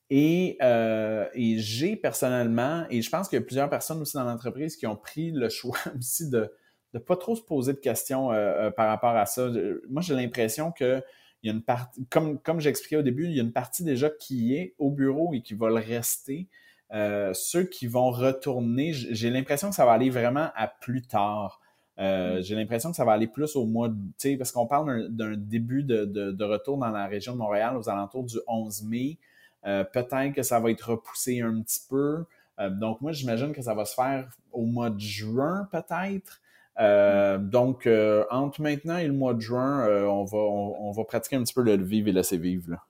Et, euh, et j'ai personnellement, et je pense qu'il y a plusieurs personnes aussi dans l'entreprise qui ont pris le choix aussi de ne pas trop se poser de questions euh, euh, par rapport à ça. Moi, j'ai l'impression que il y a une partie, comme, comme j'expliquais au début, il y a une partie déjà qui est au bureau et qui va le rester. Euh, ceux qui vont retourner, j'ai l'impression que ça va aller vraiment à plus tard. Euh, mm. J'ai l'impression que ça va aller plus au mois, tu sais, parce qu'on parle d'un début de, de, de, retour dans la région de Montréal aux alentours du 11 mai. Euh, peut-être que ça va être repoussé un petit peu. Euh, donc, moi, j'imagine que ça va se faire au mois de juin, peut-être. Euh, donc, entre maintenant et le mois de juin, on, va, on, va pratiquer un petit peu le vivre et laisser vivre. Là.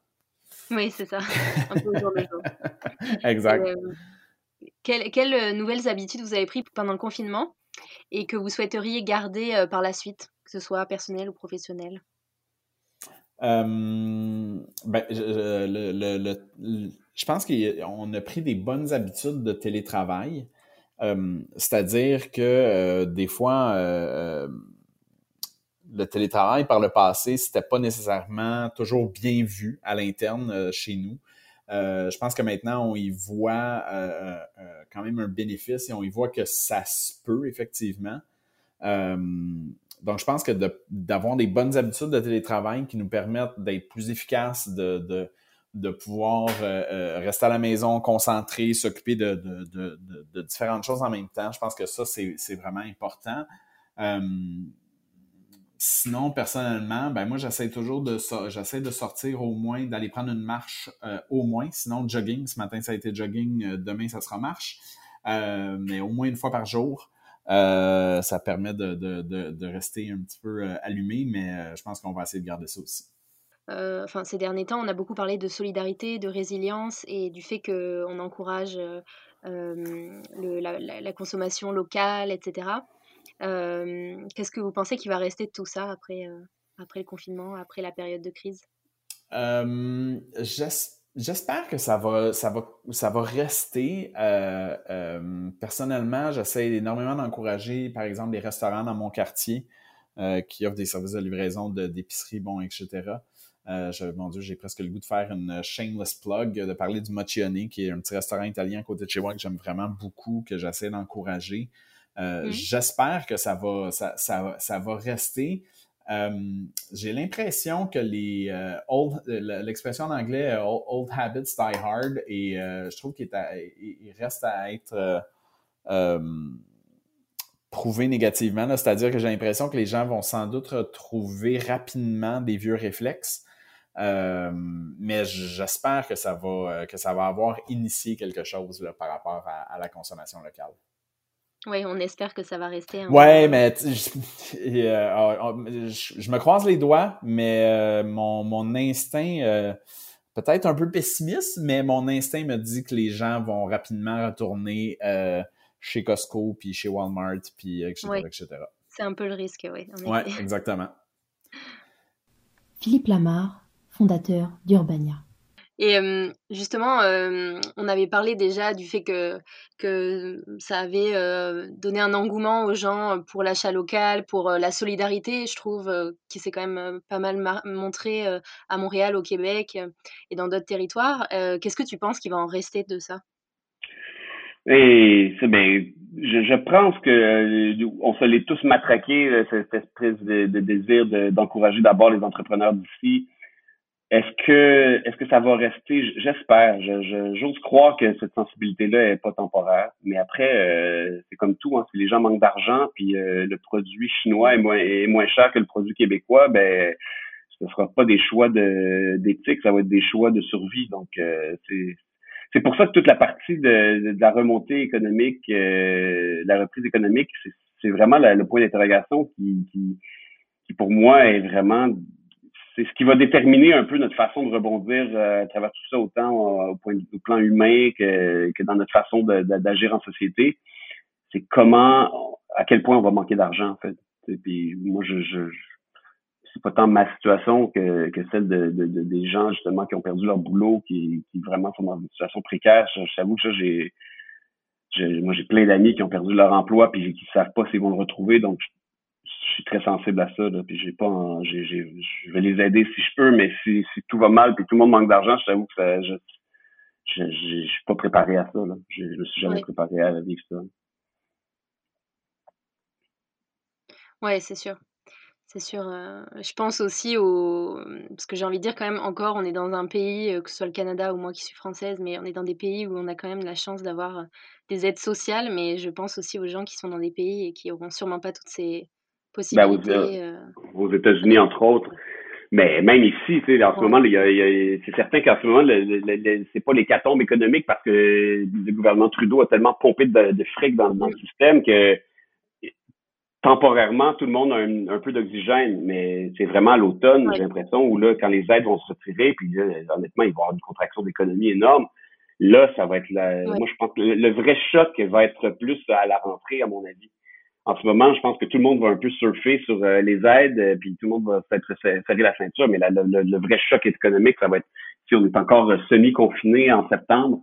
Oui, c'est ça. Un peu jour le jour. exact. quelles, nouvelles habitudes vous avez prises pendant le confinement et que vous souhaiteriez garder par la suite, que ce soit personnel ou professionnel? Euh, ben, je, je pense qu'on a pris des bonnes habitudes de télétravail. Euh, c'est-à-dire que euh, des fois, le télétravail par le passé, c'était pas nécessairement toujours bien vu à l'interne chez nous. je pense que maintenant, on y voit quand même un bénéfice et on y voit que ça se peut effectivement. Donc, je pense que d'avoir des bonnes habitudes de télétravail qui nous permettent d'être plus efficaces, de, de, pouvoir euh, euh, rester à la maison, concentrer, s'occuper de, différentes choses en même temps, je pense que ça, c'est vraiment important. Euh, sinon, personnellement, ben moi, j'essaie toujours de j'essaie de sortir au moins, d'aller prendre une marche au moins. Sinon, jogging. Ce matin, ça a été jogging. demain, ça sera marche. mais au moins une fois par jour. Euh, ça permet de, de, de, rester un petit peu euh, allumé, mais euh, je pense qu'on va essayer de garder ça aussi. enfin, ces derniers temps, on a beaucoup parlé de solidarité, de résilience et du fait qu'on encourage le, la, la, consommation locale, etc. Qu'est-ce que vous pensez qui va rester de tout ça après, après le confinement, après la période de crise? J'espère J'espère que ça va, ça va, ça va rester. Euh, euh, personnellement, j'essaie énormément d'encourager, par exemple, les restaurants dans mon quartier euh, qui offrent des services de livraison d'épicerie, bon, etc. Je, mon Dieu, j'ai presque le goût de faire une shameless plug, de parler du Moccione, qui est un petit restaurant italien à côté de chez moi que j'aime vraiment beaucoup, que j'essaie d'encourager. Mm. J'espère que ça va, ça, ça, ça va rester. Euh, j'ai l'impression que les euh, old, l'expression en anglais euh, old, habits die hard et je trouve qu'il reste à être prouvé négativement. C'est-à-dire que j'ai l'impression que les gens vont sans doute retrouver rapidement des vieux réflexes. mais j'espère que ça va que ça va avoir initié quelque chose par rapport à la consommation locale. Oui, on espère que ça va rester. Oui, ouais, mais euh, je, me croise les doigts, mais euh, mon, mon, instinct, euh, peut-être un peu pessimiste, mais mon instinct me dit que les gens vont rapidement retourner chez Costco, puis chez Walmart, puis etc. etc. C'est un peu le risque, oui. Oui, exactement. Philippe Lamar, fondateur d'Urbania. Et justement, on avait parlé déjà du fait que, que ça avait donné un engouement aux gens pour l'achat local, pour la solidarité, je trouve, qui s'est quand même pas mal montré à Montréal, au Québec et dans d'autres territoires. Qu'est-ce que tu penses qu'il va en rester de ça? Et c'est bien, je, pense que on se l'est tous matraqué cette espèce de, désir d'encourager d'abord les entrepreneurs d'ici, est-ce que est-ce que ça va rester? J'espère. Je, j'ose croire que cette sensibilité-là est pas temporaire. Mais après, euh, c'est comme tout. Hein, si les gens manquent d'argent, puis le produit chinois est moins, est moins cher que le produit québécois, ben ce sera pas des choix de, d'éthique, ça va être des choix de survie. Donc, c'est, c'est pour ça que toute la partie de, de la remontée économique, euh, la reprise économique, c'est vraiment le point d'interrogation qui, qui, qui, pour moi, est vraiment c'est ce qui va déterminer un peu notre façon de rebondir euh, à travers tout ça, autant au, point plan humain que, dans notre façon d'agir en société. C'est comment, à quel point on va manquer d'argent, en fait. Et puis moi, je, je, c'est pas tant ma situation que, celle de, de, des gens justement qui ont perdu leur boulot, qui, vraiment sont dans une situation précaire. J'avoue que ça, j'ai, moi j'ai plein d'amis qui ont perdu leur emploi puis qui savent pas s'ils vont le retrouver. Je, suis très sensible à ça. Là, puis j'ai pas, j'ai, je vais les aider si je peux, mais si, si tout va mal puis tout le monde manque d'argent, j'avoue que ça, je, je, je, suis pas préparé à ça. Là. Je, je me suis jamais préparé à vivre ça. Ouais, c'est sûr. C'est sûr, je pense aussi au parce que j'ai envie de dire quand même encore, on est dans un pays, que ce soit le Canada ou moi qui suis française, mais on est dans des pays où on a quand même la chance d'avoir, des aides sociales, mais je pense aussi aux gens qui sont dans des pays et qui auront sûrement pas toutes ces ben, possibilités, aux États-Unis, entre autres. Mais même ici, tu sais, en ce moment, c'est certain qu'en ce moment, le, c'est pas l'hécatombe économique parce que le gouvernement Trudeau a tellement pompé de, de fric dans, dans le système que temporairement, tout le monde a un, peu d'oxygène, mais c'est vraiment à l'automne, j'ai l'impression, où là, quand les aides vont se retirer, puis honnêtement, il va y avoir une contraction d'économie énorme. Là, ça va être la, moi, je pense que le, vrai choc va être plus à la rentrée, à mon avis. En ce moment, je pense que tout le monde va un peu surfer sur euh, les aides, euh, puis tout le monde va peut-être serrer la ceinture, mais le, vrai choc économique, ça va être si on est encore semi-confiné en septembre,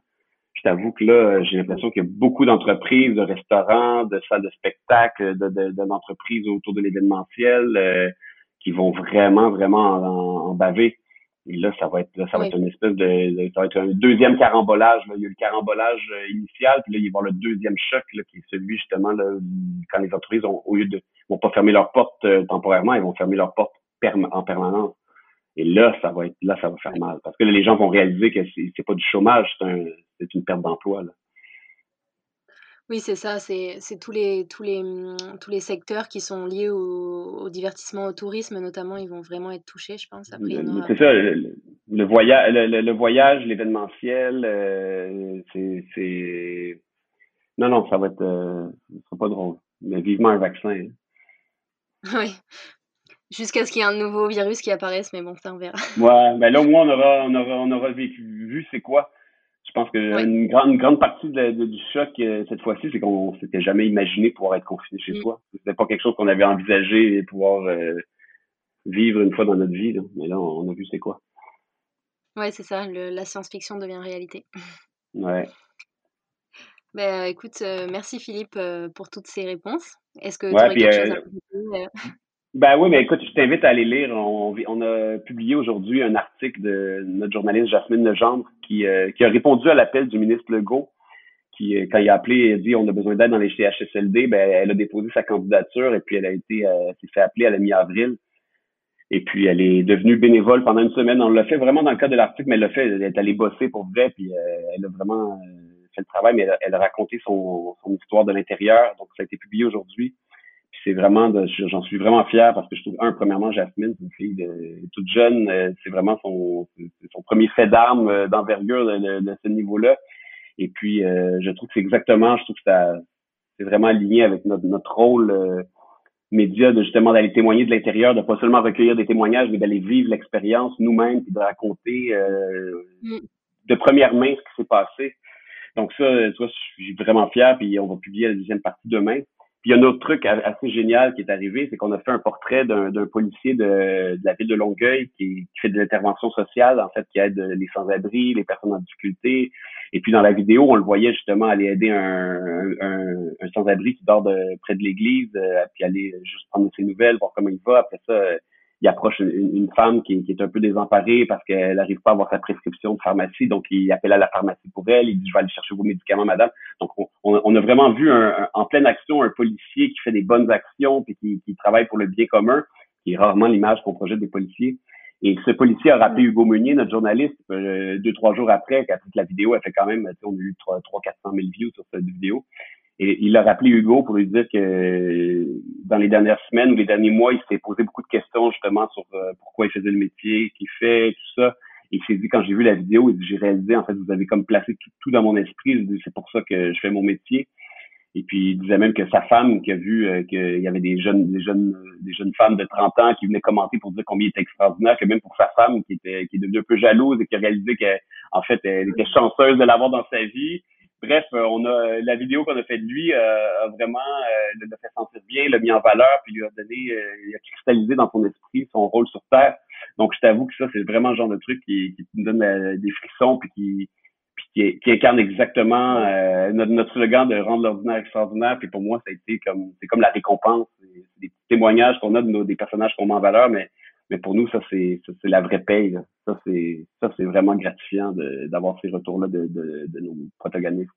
je t'avoue que là, j'ai l'impression qu'il y a beaucoup d'entreprises, de restaurants, de salles de spectacle, de, d'entreprises autour de l'événementiel euh, qui vont vraiment, vraiment en, baver. Et là, ça va être, ça va être une espèce de, ça va être un deuxième carambolage. Il y a eu le carambolage euh, initial, puis là, il va y avoir le deuxième choc, là, qui est celui justement là, quand les entreprises, ont, au lieu de, vont pas fermer leurs portes euh, temporairement, ils vont fermer leurs portes en permanence. Et là, ça va être, là, ça va faire mal. Parce que là, les gens vont réaliser que c'est, c'est pas du chômage, c'est un, c'est une perte d'emploi. Oui, c'est ça, c'est tous les, tous, les, mmh, tous les secteurs qui sont liés au, divertissement, au tourisme notamment, ils vont vraiment être touchés, je pense. C'est ça, le, voyage, le, voyage, l'événementiel, euh, c'est... Non, non, ça va être... Euh, sera pas drôle. Mais vivement un vaccin. Hein. Oui. Jusqu'à ce qu'il y ait un nouveau virus qui apparaisse, mais bon, ça, on verra. Ouais, ben là, au moins, on aura, on aura, on aura vécu, vu c'est quoi je pense que une grande grande partie du choc euh, cette fois-ci, c'est qu'on s'était jamais imaginé pouvoir être confiné chez mm. soi. C'était pas quelque chose qu'on avait envisagé et pouvoir euh, vivre une fois dans notre vie. Mais là, on a vu c'est quoi. Ouais, c'est ça. la science-fiction devient réalité. Ouais. Ben, écoute, euh, merci Philippe pour toutes ces réponses. Est-ce que tu aurais quelque chose à ben oui, mais écoute, je t'invite à aller lire. On, on a publié aujourd'hui un article de notre journaliste Jasmine Legendre qui, euh, qui a répondu à l'appel du ministre Legault, qui, euh, quand il a appelé a dit on a besoin d'aide dans les CHSLD, ben elle a déposé sa candidature et puis elle a été euh, s'est fait appeler à la mi-avril. Et puis elle est devenue bénévole pendant une semaine. On l'a fait vraiment dans le cadre de l'article, mais elle l'a fait, elle est allée bosser pour vrai, puis elle a vraiment fait le travail, mais elle, elle a raconté son, son histoire de l'intérieur. Donc ça a été publié aujourd'hui c'est vraiment de, j'en suis vraiment fier parce que je trouve un premièrement Jasmine, c'est une fille de, toute jeune, euh, c'est vraiment son son premier fait d'armes euh, d'envergure de, ce niveau-là. Et puis euh, je trouve que c'est exactement, je trouve que c'est vraiment aligné avec notre notre rôle média de justement d'aller témoigner de l'intérieur, de pas seulement recueillir des témoignages, mais d'aller vivre l'expérience nous-mêmes, puis de raconter mm. de première main ce qui s'est passé. Donc ça, toi, je suis vraiment fier, puis on va publier la deuxième partie demain. Puis il y a un autre truc assez génial qui est arrivé, c'est qu'on a fait un portrait d'un policier de, la ville de Longueuil qui, fait de l'intervention sociale, en fait, qui aide les sans-abri, les personnes en difficulté. Et puis dans la vidéo, on le voyait justement aller aider un, un, sans-abri qui dort de, près de l'église, euh, puis aller juste prendre ses nouvelles, voir comment il va. Après ça, il approche une, femme qui, est un peu désemparée parce qu'elle n'arrive pas à avoir sa prescription de pharmacie, donc il appelle à la pharmacie pour elle, il dit je vais aller chercher vos médicaments, madame. Donc on, a vraiment vu en pleine action un policier qui fait des bonnes actions et qui, travaille pour le bien commun, qui est rarement l'image qu'on projette des policiers. Et ce policier a rappelé Hugo Meunier, notre journaliste, deux, trois jours après, quand la vidéo a fait quand même, on a eu 300 400 000 views sur cette vidéo. Et il a rappelé Hugo pour lui dire que dans les dernières semaines ou les derniers mois, il s'est posé beaucoup de questions justement sur pourquoi il faisait le métier qu'il fait, tout ça. Et il s'est dit, quand j'ai vu la vidéo, j'ai réalisé, en fait, vous avez comme placé tout, dans mon esprit. C'est pour ça que je fais mon métier. Et puis, il disait même que sa femme, qui a vu euh, qu'il y avait des jeunes, des jeunes, des jeunes femmes de 30 ans qui venaient commenter pour dire combien il était extraordinaire, que même pour sa femme, qui était, qui est devenue un peu jalouse et qui a réalisé qu'en fait, elle était chanceuse de l'avoir dans sa vie. Bref, euh, on a la vidéo qu'on a faite de lui euh, a vraiment le fait sentir bien, l'a mis en valeur, puis lui a donné, il a cristallisé dans son esprit son rôle sur Terre. Donc, je t'avoue que ça, c'est vraiment le genre de truc qui, qui donne des frissons, puis qui, qui, qui, incarne exactement euh, notre, notre, slogan de rendre l'ordinaire extraordinaire. Puis pour moi, ça a été comme c'est comme la récompense, c'est des témoignages qu'on a de nos, des personnages qu'on met en valeur, mais mais pour nous, ça c'est c'est la vraie paye. Ça c'est ça c'est vraiment gratifiant d'avoir ces retours-là de, de, de, nos protagonistes.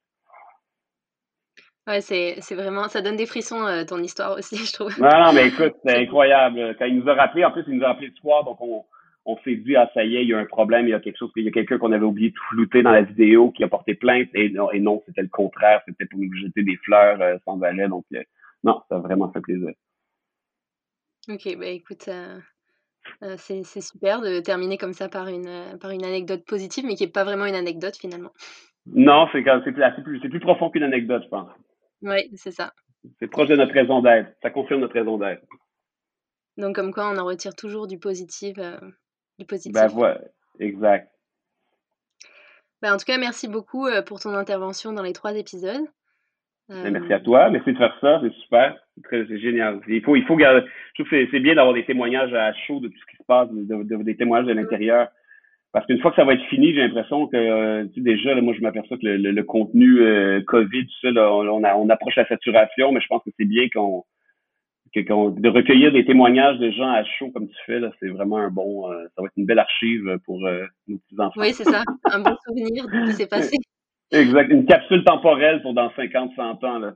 Ouais, c'est, c'est vraiment, ça donne des frissons, euh, ton histoire aussi, je trouve. Non, non, mais écoute, c'est incroyable. Quand il nous a rappelé, en plus, il nous a rappelé le soir, donc on, on s'est dit, ah, ça y est, il y a un problème, il y a quelque chose, il y a quelqu'un qu'on avait oublié de flouter dans la vidéo qui a porté plainte. Et non, et non c'était le contraire. C'était pour nous jeter des fleurs euh, sans arrêt. Donc, euh, non, ça a vraiment fait plaisir. Ok, bah écoute, euh, c'est, c'est super de terminer comme ça par une, par une anecdote positive, mais qui n'est pas vraiment une anecdote finalement. Non, c'est, c'est, plus, c'est plus profond qu'une anecdote, je pense. Oui, c'est ça. C'est proche de notre raison d'être. Ça confirme notre raison d'être. Donc, comme quoi, on en retire toujours du positif du ben, positif. Ben voilà, exact. Ben, en tout cas, merci beaucoup euh, pour ton intervention dans les trois épisodes. Ben, merci à toi, merci de faire ça, c'est super, c'est génial. Il faut, il faut garder, je trouve que c'est bien d'avoir des témoignages à chaud de tout ce qui se passe, des témoignages de l'intérieur. Parce qu'une fois que ça va être fini, j'ai l'impression que euh, tu sais, déjà, là, moi je m'aperçois que le, contenu euh, COVID, tout ça, là, on, on, approche la saturation, mais je pense que c'est bien qu'on de recueillir des témoignages de gens à chaud comme tu fais, là, c'est vraiment un bon, euh, ça va être une belle archive pour euh, nos petits-enfants. Oui, c'est ça, un bon souvenir de ce qui s'est passé. Exact, une capsule temporelle pour dans 50, 100 ans. Là.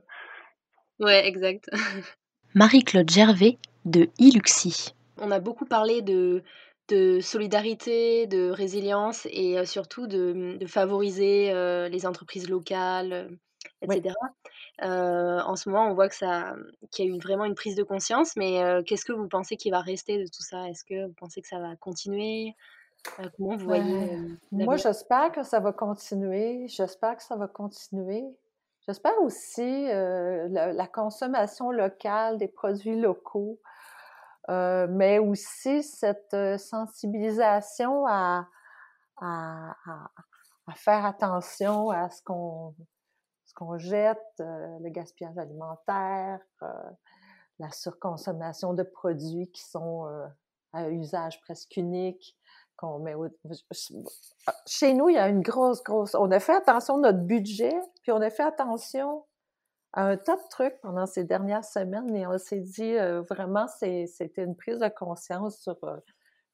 Ouais, exact. Marie-Claude Gervais de Iluxi. On a beaucoup parlé de, de solidarité, de résilience et euh, surtout de, de favoriser les entreprises locales, etc. en ce moment, on voit que ça, qu'il y a eu vraiment une prise de conscience, mais qu'est-ce que vous pensez qui va rester de tout ça? Est-ce que vous pensez que ça va continuer? Comment vous voyez Moi, j'espère que ça va continuer. J'espère que ça va continuer. J'espère aussi la, consommation locale des produits locaux, mais aussi cette sensibilisation à, à, à faire attention à ce qu'on ce qu'on jette, euh, le gaspillage alimentaire, euh, la surconsommation de produits qui sont euh, à usage presque unique, qu'on met Chez nous, il y a une grosse, grosse... On a fait attention à notre budget, puis on a fait attention à un tas de trucs pendant ces dernières semaines, et on s'est dit, vraiment, c'était une prise de conscience sur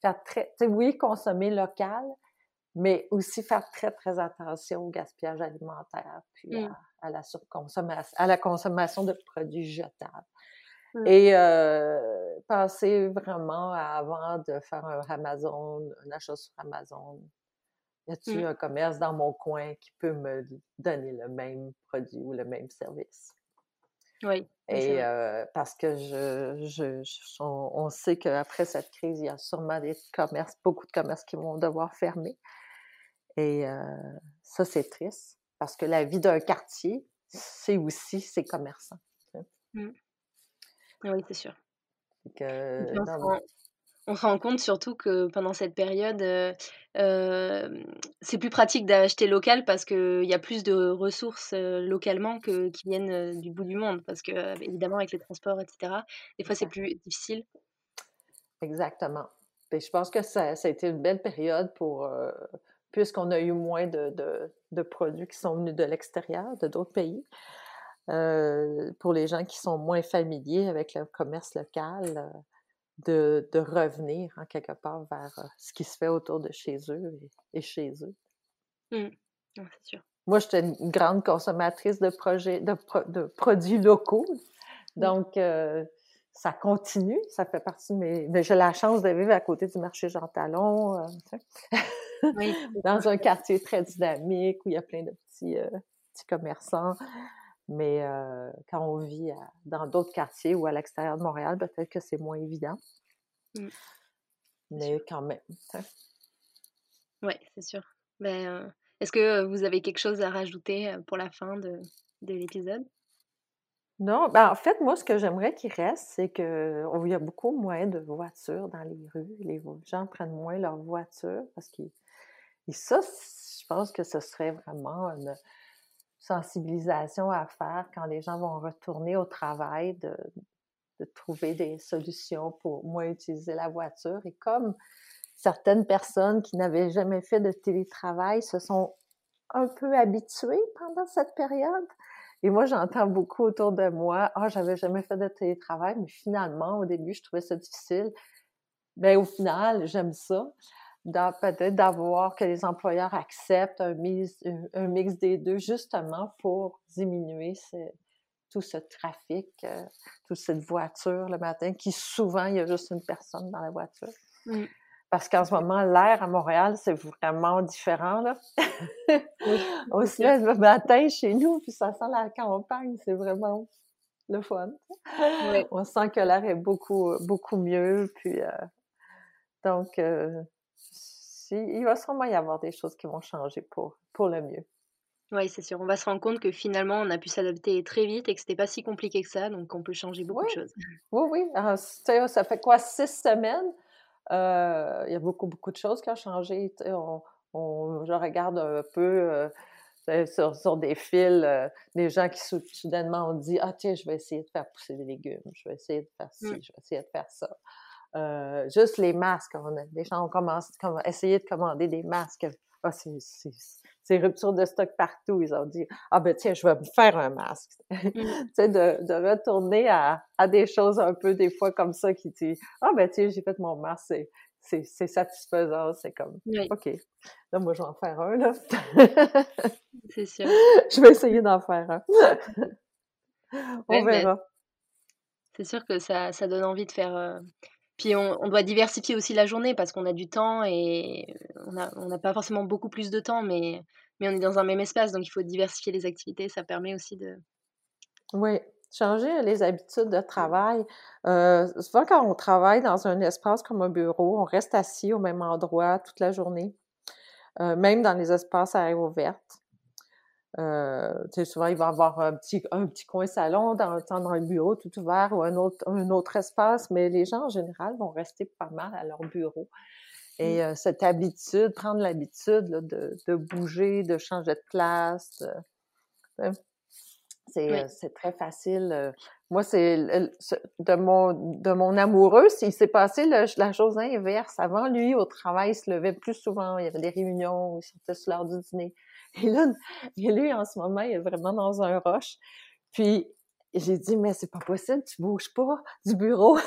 faire très... Oui, consommer local, mais aussi faire très, très attention au gaspillage alimentaire, puis mmh. à, la surconsommation, à la consommation de produits jetables. Mmh. Et euh, penser vraiment avant de faire un Amazon, un achat sur Amazon. Y a-t-il mmh. un commerce dans mon coin qui peut me donner le même produit ou le même service? Oui. Et euh, parce que je, je, on, sait qu'après cette crise, il y a sûrement des commerces, beaucoup de commerces qui vont devoir fermer. Et euh, ça, c'est triste parce que la vie d'un quartier, c'est aussi ses commerçants. Mmh. Oui, c'est sûr. on, se rend compte surtout que pendant cette période, euh, euh, c'est plus pratique d'acheter local parce qu'il y a plus de ressources localement que, qui viennent du bout du monde. Parce que, évidemment, avec les transports, etc., des fois, c'est plus difficile. Exactement. Et je pense que ça, ça, a été une belle période pour, puisqu'on a eu moins de, de, produits qui sont venus de l'extérieur, de d'autres pays. Euh, pour les gens qui sont moins familiers avec le commerce local, euh, de, de, revenir en quelque part vers euh, ce qui se fait autour de chez eux et, chez eux. Mmh. c'est sûr. Moi, j'étais une grande consommatrice de, projets, de, de produits locaux. Mmh. Donc, ça continue, ça fait partie de mes... Mais j'ai la chance de vivre à côté du marché Jean Talon, euh, oui. dans un quartier très dynamique où il y a plein de petits, euh, petits commerçants. Mais euh, quand on vit dans d'autres quartiers ou à l'extérieur de Montréal, peut-être que c'est moins évident. Mmh. Mais quand même. Oui, c'est sûr. Ben, Est-ce que vous avez quelque chose à rajouter pour la fin de, de l'épisode? Non, ben en fait, moi, ce que j'aimerais qu'il reste, c'est qu'il y a beaucoup moins de voitures dans les rues. Les gens prennent moins leur voiture parce que ça, je pense que ce serait vraiment une sensibilisation à faire quand les gens vont retourner au travail, de, trouver des solutions pour moins utiliser la voiture. Et comme certaines personnes qui n'avaient jamais fait de télétravail se sont un peu habituées pendant cette période, et moi, j'entends beaucoup autour de moi, ah, j'avais jamais fait de télétravail, mais finalement, au début, je trouvais ça difficile. Mais ben, au final, j'aime ça. Peut-être d'avoir que les employeurs acceptent un mix, un mix des deux, justement pour diminuer tout ce trafic, euh, toute cette voiture le matin, qui souvent, il y a juste une personne dans la voiture. Mmh. Parce qu'en ce moment, l'air à Montréal, c'est vraiment différent. Là. On se lève le matin chez nous, puis ça sent la campagne. C'est vraiment le fun. On sent que l'air est beaucoup, beaucoup mieux. Puis, euh, donc, euh, il va sûrement y avoir des choses qui vont changer pour, pour le mieux. Oui, c'est sûr. On va se rendre compte que finalement, on a pu s'adapter très vite et que c'était pas si compliqué que ça, donc on peut changer beaucoup de choses. Oui, oui. Ah, ça fait quoi, six semaines? Euh, il y a beaucoup, beaucoup de choses qui ont changé. On, je regarde un peu euh, sur, des fils, euh, des gens qui soudainement ont dit Ah, tiens, je vais essayer de faire pousser des légumes, je vais essayer de faire ci, mmh. je vais essayer de faire ça. Juste les masques, on a, les gens ont commencé à essayer de commander des masques. Ah, c'est rupture de stock partout. Ils ont dit Ah ben tiens, je vais me faire un masque. Mmh. tu sais, de, de, retourner à, à, des choses un peu des fois comme ça qui dit Ah ben tiens, j'ai fait mon masque, c'est, c'est, satisfaisant, c'est comme OK. Là, moi, je vais en faire un, là. c'est sûr. je vais essayer d'en faire un. On ben, verra. c'est sûr que ça, ça donne envie de faire. Euh, puis on, doit diversifier aussi la journée parce qu'on a du temps et on n'a on pas forcément beaucoup plus de temps, mais, mais on est dans un même espace, donc il faut diversifier les activités. Ça permet aussi de... Oui, changer les habitudes de travail. Euh, souvent, quand on travaille dans un espace comme un bureau, on reste assis au même endroit toute la journée, euh, même dans les espaces à air ouverte. Euh, souvent, il va y avoir un petit, un petit coin salon dans, dans un bureau tout ouvert ou un autre, un autre espace, mais les gens en général vont rester pas mal à leur bureau. Et mmh. euh, cette habitude, prendre l'habitude de, de, bouger, de changer de place, euh, c'est, c'est très facile. Moi, c'est de mon, de mon amoureux, il s'est passé la chose inverse. Avant, lui, au travail, il se levait plus souvent. Il y avait des réunions, il sortait sur l'heure du dîner. Et là, lui, en ce moment, il est vraiment dans un rush. Puis, j'ai dit, mais c'est pas possible, tu bouges pas du bureau.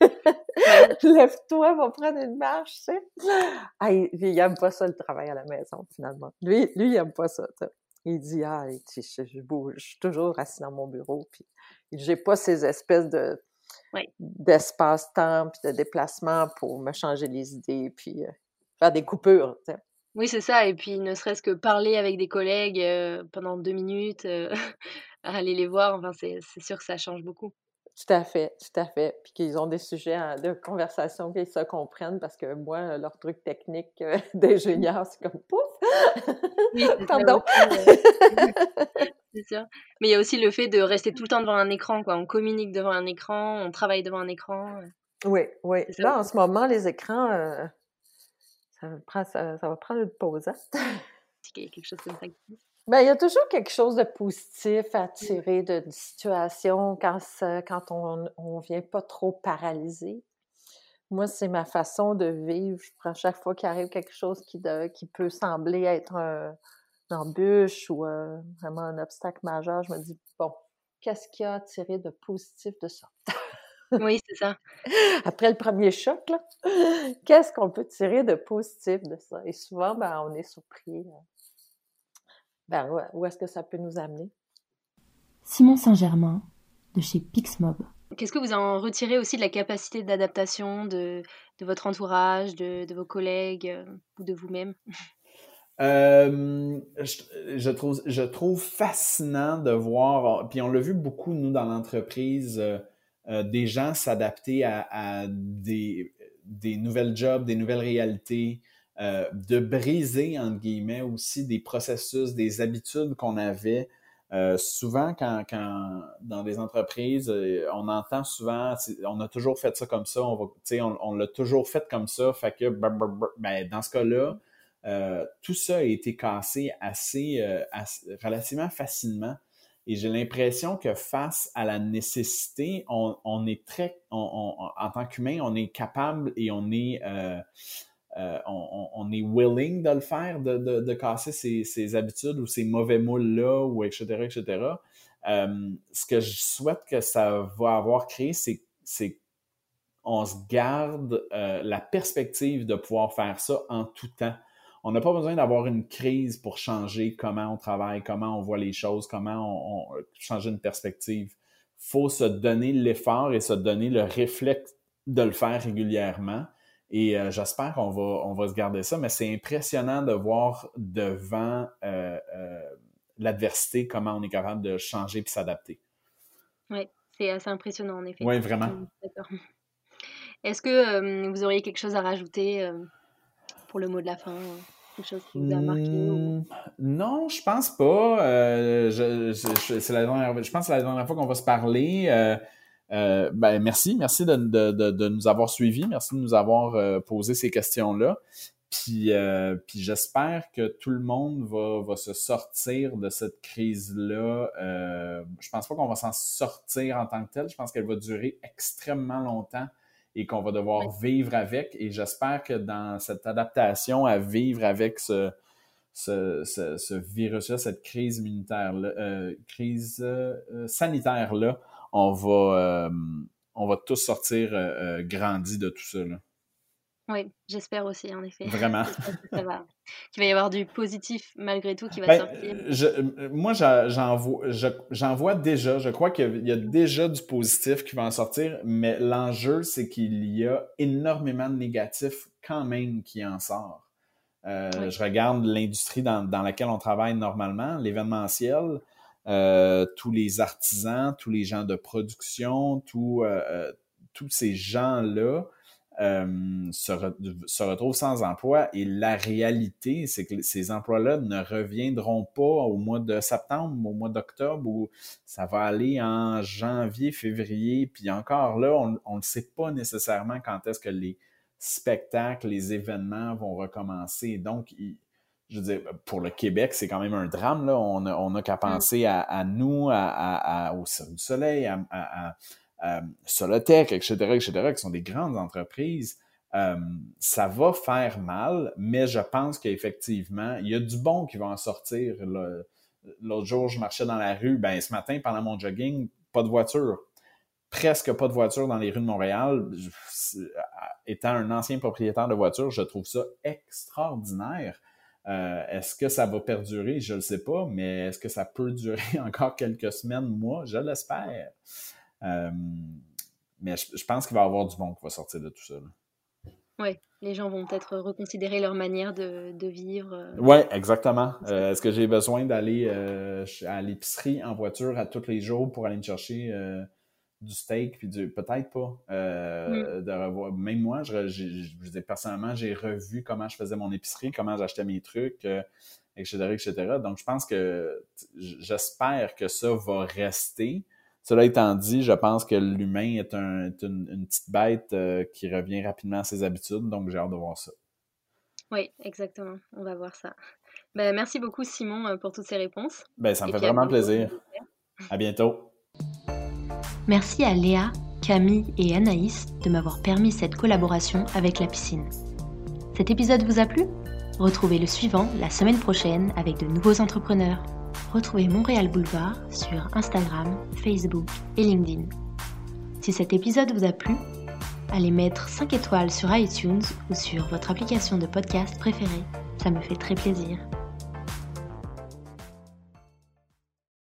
Lève-toi, va prendre une marche, tu sais. Ah, il, il aime pas ça, le travail à la maison, finalement. Lui, lui il aime pas ça. Il dit, ah, je, bouge, je suis toujours assis dans mon bureau, puis j'ai pas ces espèces de d'espace-temps, puis de déplacement pour me changer les idées, puis euh, faire des coupures, tu sais. Oui, c'est ça. Et puis, ne serait-ce que parler avec des collègues pendant deux minutes, aller les voir, enfin, c'est sûr que ça change beaucoup. Tout à fait, tout à fait. Puis qu'ils ont des sujets de conversation qu'ils se comprennent parce que moi, leur truc technique d'ingénieur, c'est comme pouf! Oui, Pardon. c'est sûr. Mais il y a aussi le fait de rester tout le temps devant un écran, quoi. On communique devant un écran, on travaille devant un écran. Oui, oui. Là, en ce moment, les écrans, ça, va prendre une pause. Hein? Il y a quelque chose comme ça. Ben, il y a toujours quelque chose de positif à tirer d'une situation quand, quand on ne vient pas trop paralysé. Moi, c'est ma façon de vivre. À chaque fois qu'il arrive quelque chose qui, qui peut sembler être un, une embûche ou vraiment un obstacle majeur, je me dis, bon, qu'est-ce qu'il y a à tirer de positif de ça? Oui, c'est ça. Après le premier choc, qu'est-ce qu'on peut tirer de positif de ça? Et souvent, ben, on est surpris. Euh, ben, où est-ce que ça peut nous amener? Simon Saint-Germain, de chez Pixmob. Qu'est-ce que vous en retirez aussi de la capacité d'adaptation de, de votre entourage, de, de vos collègues euh, ou de vous-même? Euh, je, je, trouve, je trouve fascinant de voir, puis on l'a vu beaucoup, nous, dans l'entreprise, euh, des gens s'adapter à, des, nouvelles jobs, des nouvelles réalités, euh, de briser, entre guillemets, aussi des processus, des habitudes qu'on avait. Euh, souvent, quand, dans des entreprises, on entend souvent, on a toujours fait ça comme ça, on l'a toujours fait comme ça, fait que, ben, dans ce cas-là, tout ça a été cassé assez relativement facilement. Et j'ai l'impression que face à la nécessité, on, est très, en tant qu'humain, on est capable et on est, euh, euh, on, est willing de le faire, de, de, de casser ces, ces, habitudes ou ces mauvais moules-là, ou etc., etc. Euh, ce que je souhaite que ça va avoir créé, c'est on se garde la perspective de pouvoir faire ça en tout temps. On n'a pas besoin d'avoir une crise pour changer comment on travaille, comment on voit les choses, comment on, on changer une perspective. faut se donner l'effort et se donner le réflexe de le faire régulièrement. Et euh, j'espère qu'on va, on va se garder ça, mais c'est impressionnant de voir devant euh, euh, l'adversité comment on est capable de changer et s'adapter. Oui, c'est assez impressionnant en effet. Oui, vraiment. Est-ce que vous auriez quelque chose à rajouter pour le mot de la fin Quelque chose qui vous a marqué. Mmh, non, je pense pas. je, je, c'est la dernière, je pense que c'est la dernière fois qu'on va se parler. Euh, ben, merci, merci de, de, de, de, nous avoir suivis, merci de nous avoir euh, posé ces questions-là. Puis, euh, puis j'espère que tout le monde va, va se sortir de cette crise-là. Euh, je pense pas qu'on va s'en sortir en tant que tel. Je pense qu'elle va durer extrêmement longtemps et qu'on va devoir vivre avec. Et j'espère que dans cette adaptation à vivre avec ce, ce, ce, ce virus-là, cette crise immunitaire-là, euh, crise euh, sanitaire-là, on va, euh, on va tous sortir grandis de tout ça. Là. Oui, j'espère aussi, en effet. Vraiment. Qu'il va, va y avoir du positif malgré tout qui va ben, sortir. Je, moi, j'en vois, vois, déjà, je crois qu'il y a déjà du positif qui va en sortir, mais l'enjeu, c'est qu'il y a énormément de négatifs quand même qui en sort. Euh, oui. Je regarde l'industrie dans, dans, laquelle on travaille normalement, l'événementiel. Euh, tous les artisans, tous les gens de production, tout, euh, euh tous ces gens-là euh, se, re se, retrouvent sans emploi. Et la réalité, c'est que ces emplois-là ne reviendront pas au mois de septembre, au mois d'octobre, ou ça va aller en janvier, février. Puis encore là, on ne sait pas nécessairement quand est-ce que les spectacles, les événements vont recommencer. Donc, il, je veux dire, pour le Québec, c'est quand même un drame. Là. On n'a on a qu'à mm. penser à, à nous, à, à, au Cirque du Soleil, à, à Solotech, etc., etc., qui sont des grandes entreprises. Euh, ça va faire mal, mais je pense qu'effectivement, il y a du bon qui va en sortir. L'autre jour, je marchais dans la rue. Ben, ce matin, pendant mon jogging, pas de voiture. Presque pas de voiture dans les rues de Montréal. étant un ancien propriétaire de voiture, je trouve ça extraordinaire. Euh, est-ce que ça va perdurer? Je ne le sais pas, mais est-ce que ça peut durer encore quelques semaines, mois? Je l'espère. Euh, mais je, je pense qu'il va y avoir du bon qui va sortir de tout ça. Oui, les gens vont peut-être reconsidérer leur manière de, de vivre. Euh. Oui, exactement. Euh, est-ce que j'ai besoin d'aller euh, à l'épicerie en voiture à tous les jours pour aller me chercher du steak, puis du peut-être pas. Euh, mm. de revoir. Même moi, je, je, je, personnellement, j'ai revu comment je faisais mon épicerie, comment j'achetais mes trucs, euh, etc., etc. Donc, je pense que j'espère que ça va rester. Cela étant dit, je pense que l'humain est, un, est une, une, petite bête euh, qui revient rapidement à ses habitudes, donc j'ai hâte de voir ça. Oui, exactement. On va voir ça. Ben, merci beaucoup, Simon, euh, pour toutes ces réponses. Ben, ça me Et fait vraiment plaisir. À bientôt. Merci à Léa, Camille et Anaïs de m'avoir permis cette collaboration avec la piscine. Cet épisode vous a plu? Retrouvez le suivant la semaine prochaine avec de nouveaux entrepreneurs. Retrouvez Montréal Boulevard sur Instagram, Facebook et LinkedIn. Si cet épisode vous a plu, allez mettre 5 étoiles sur iTunes ou sur votre application de podcast préférée. Ça me fait très plaisir.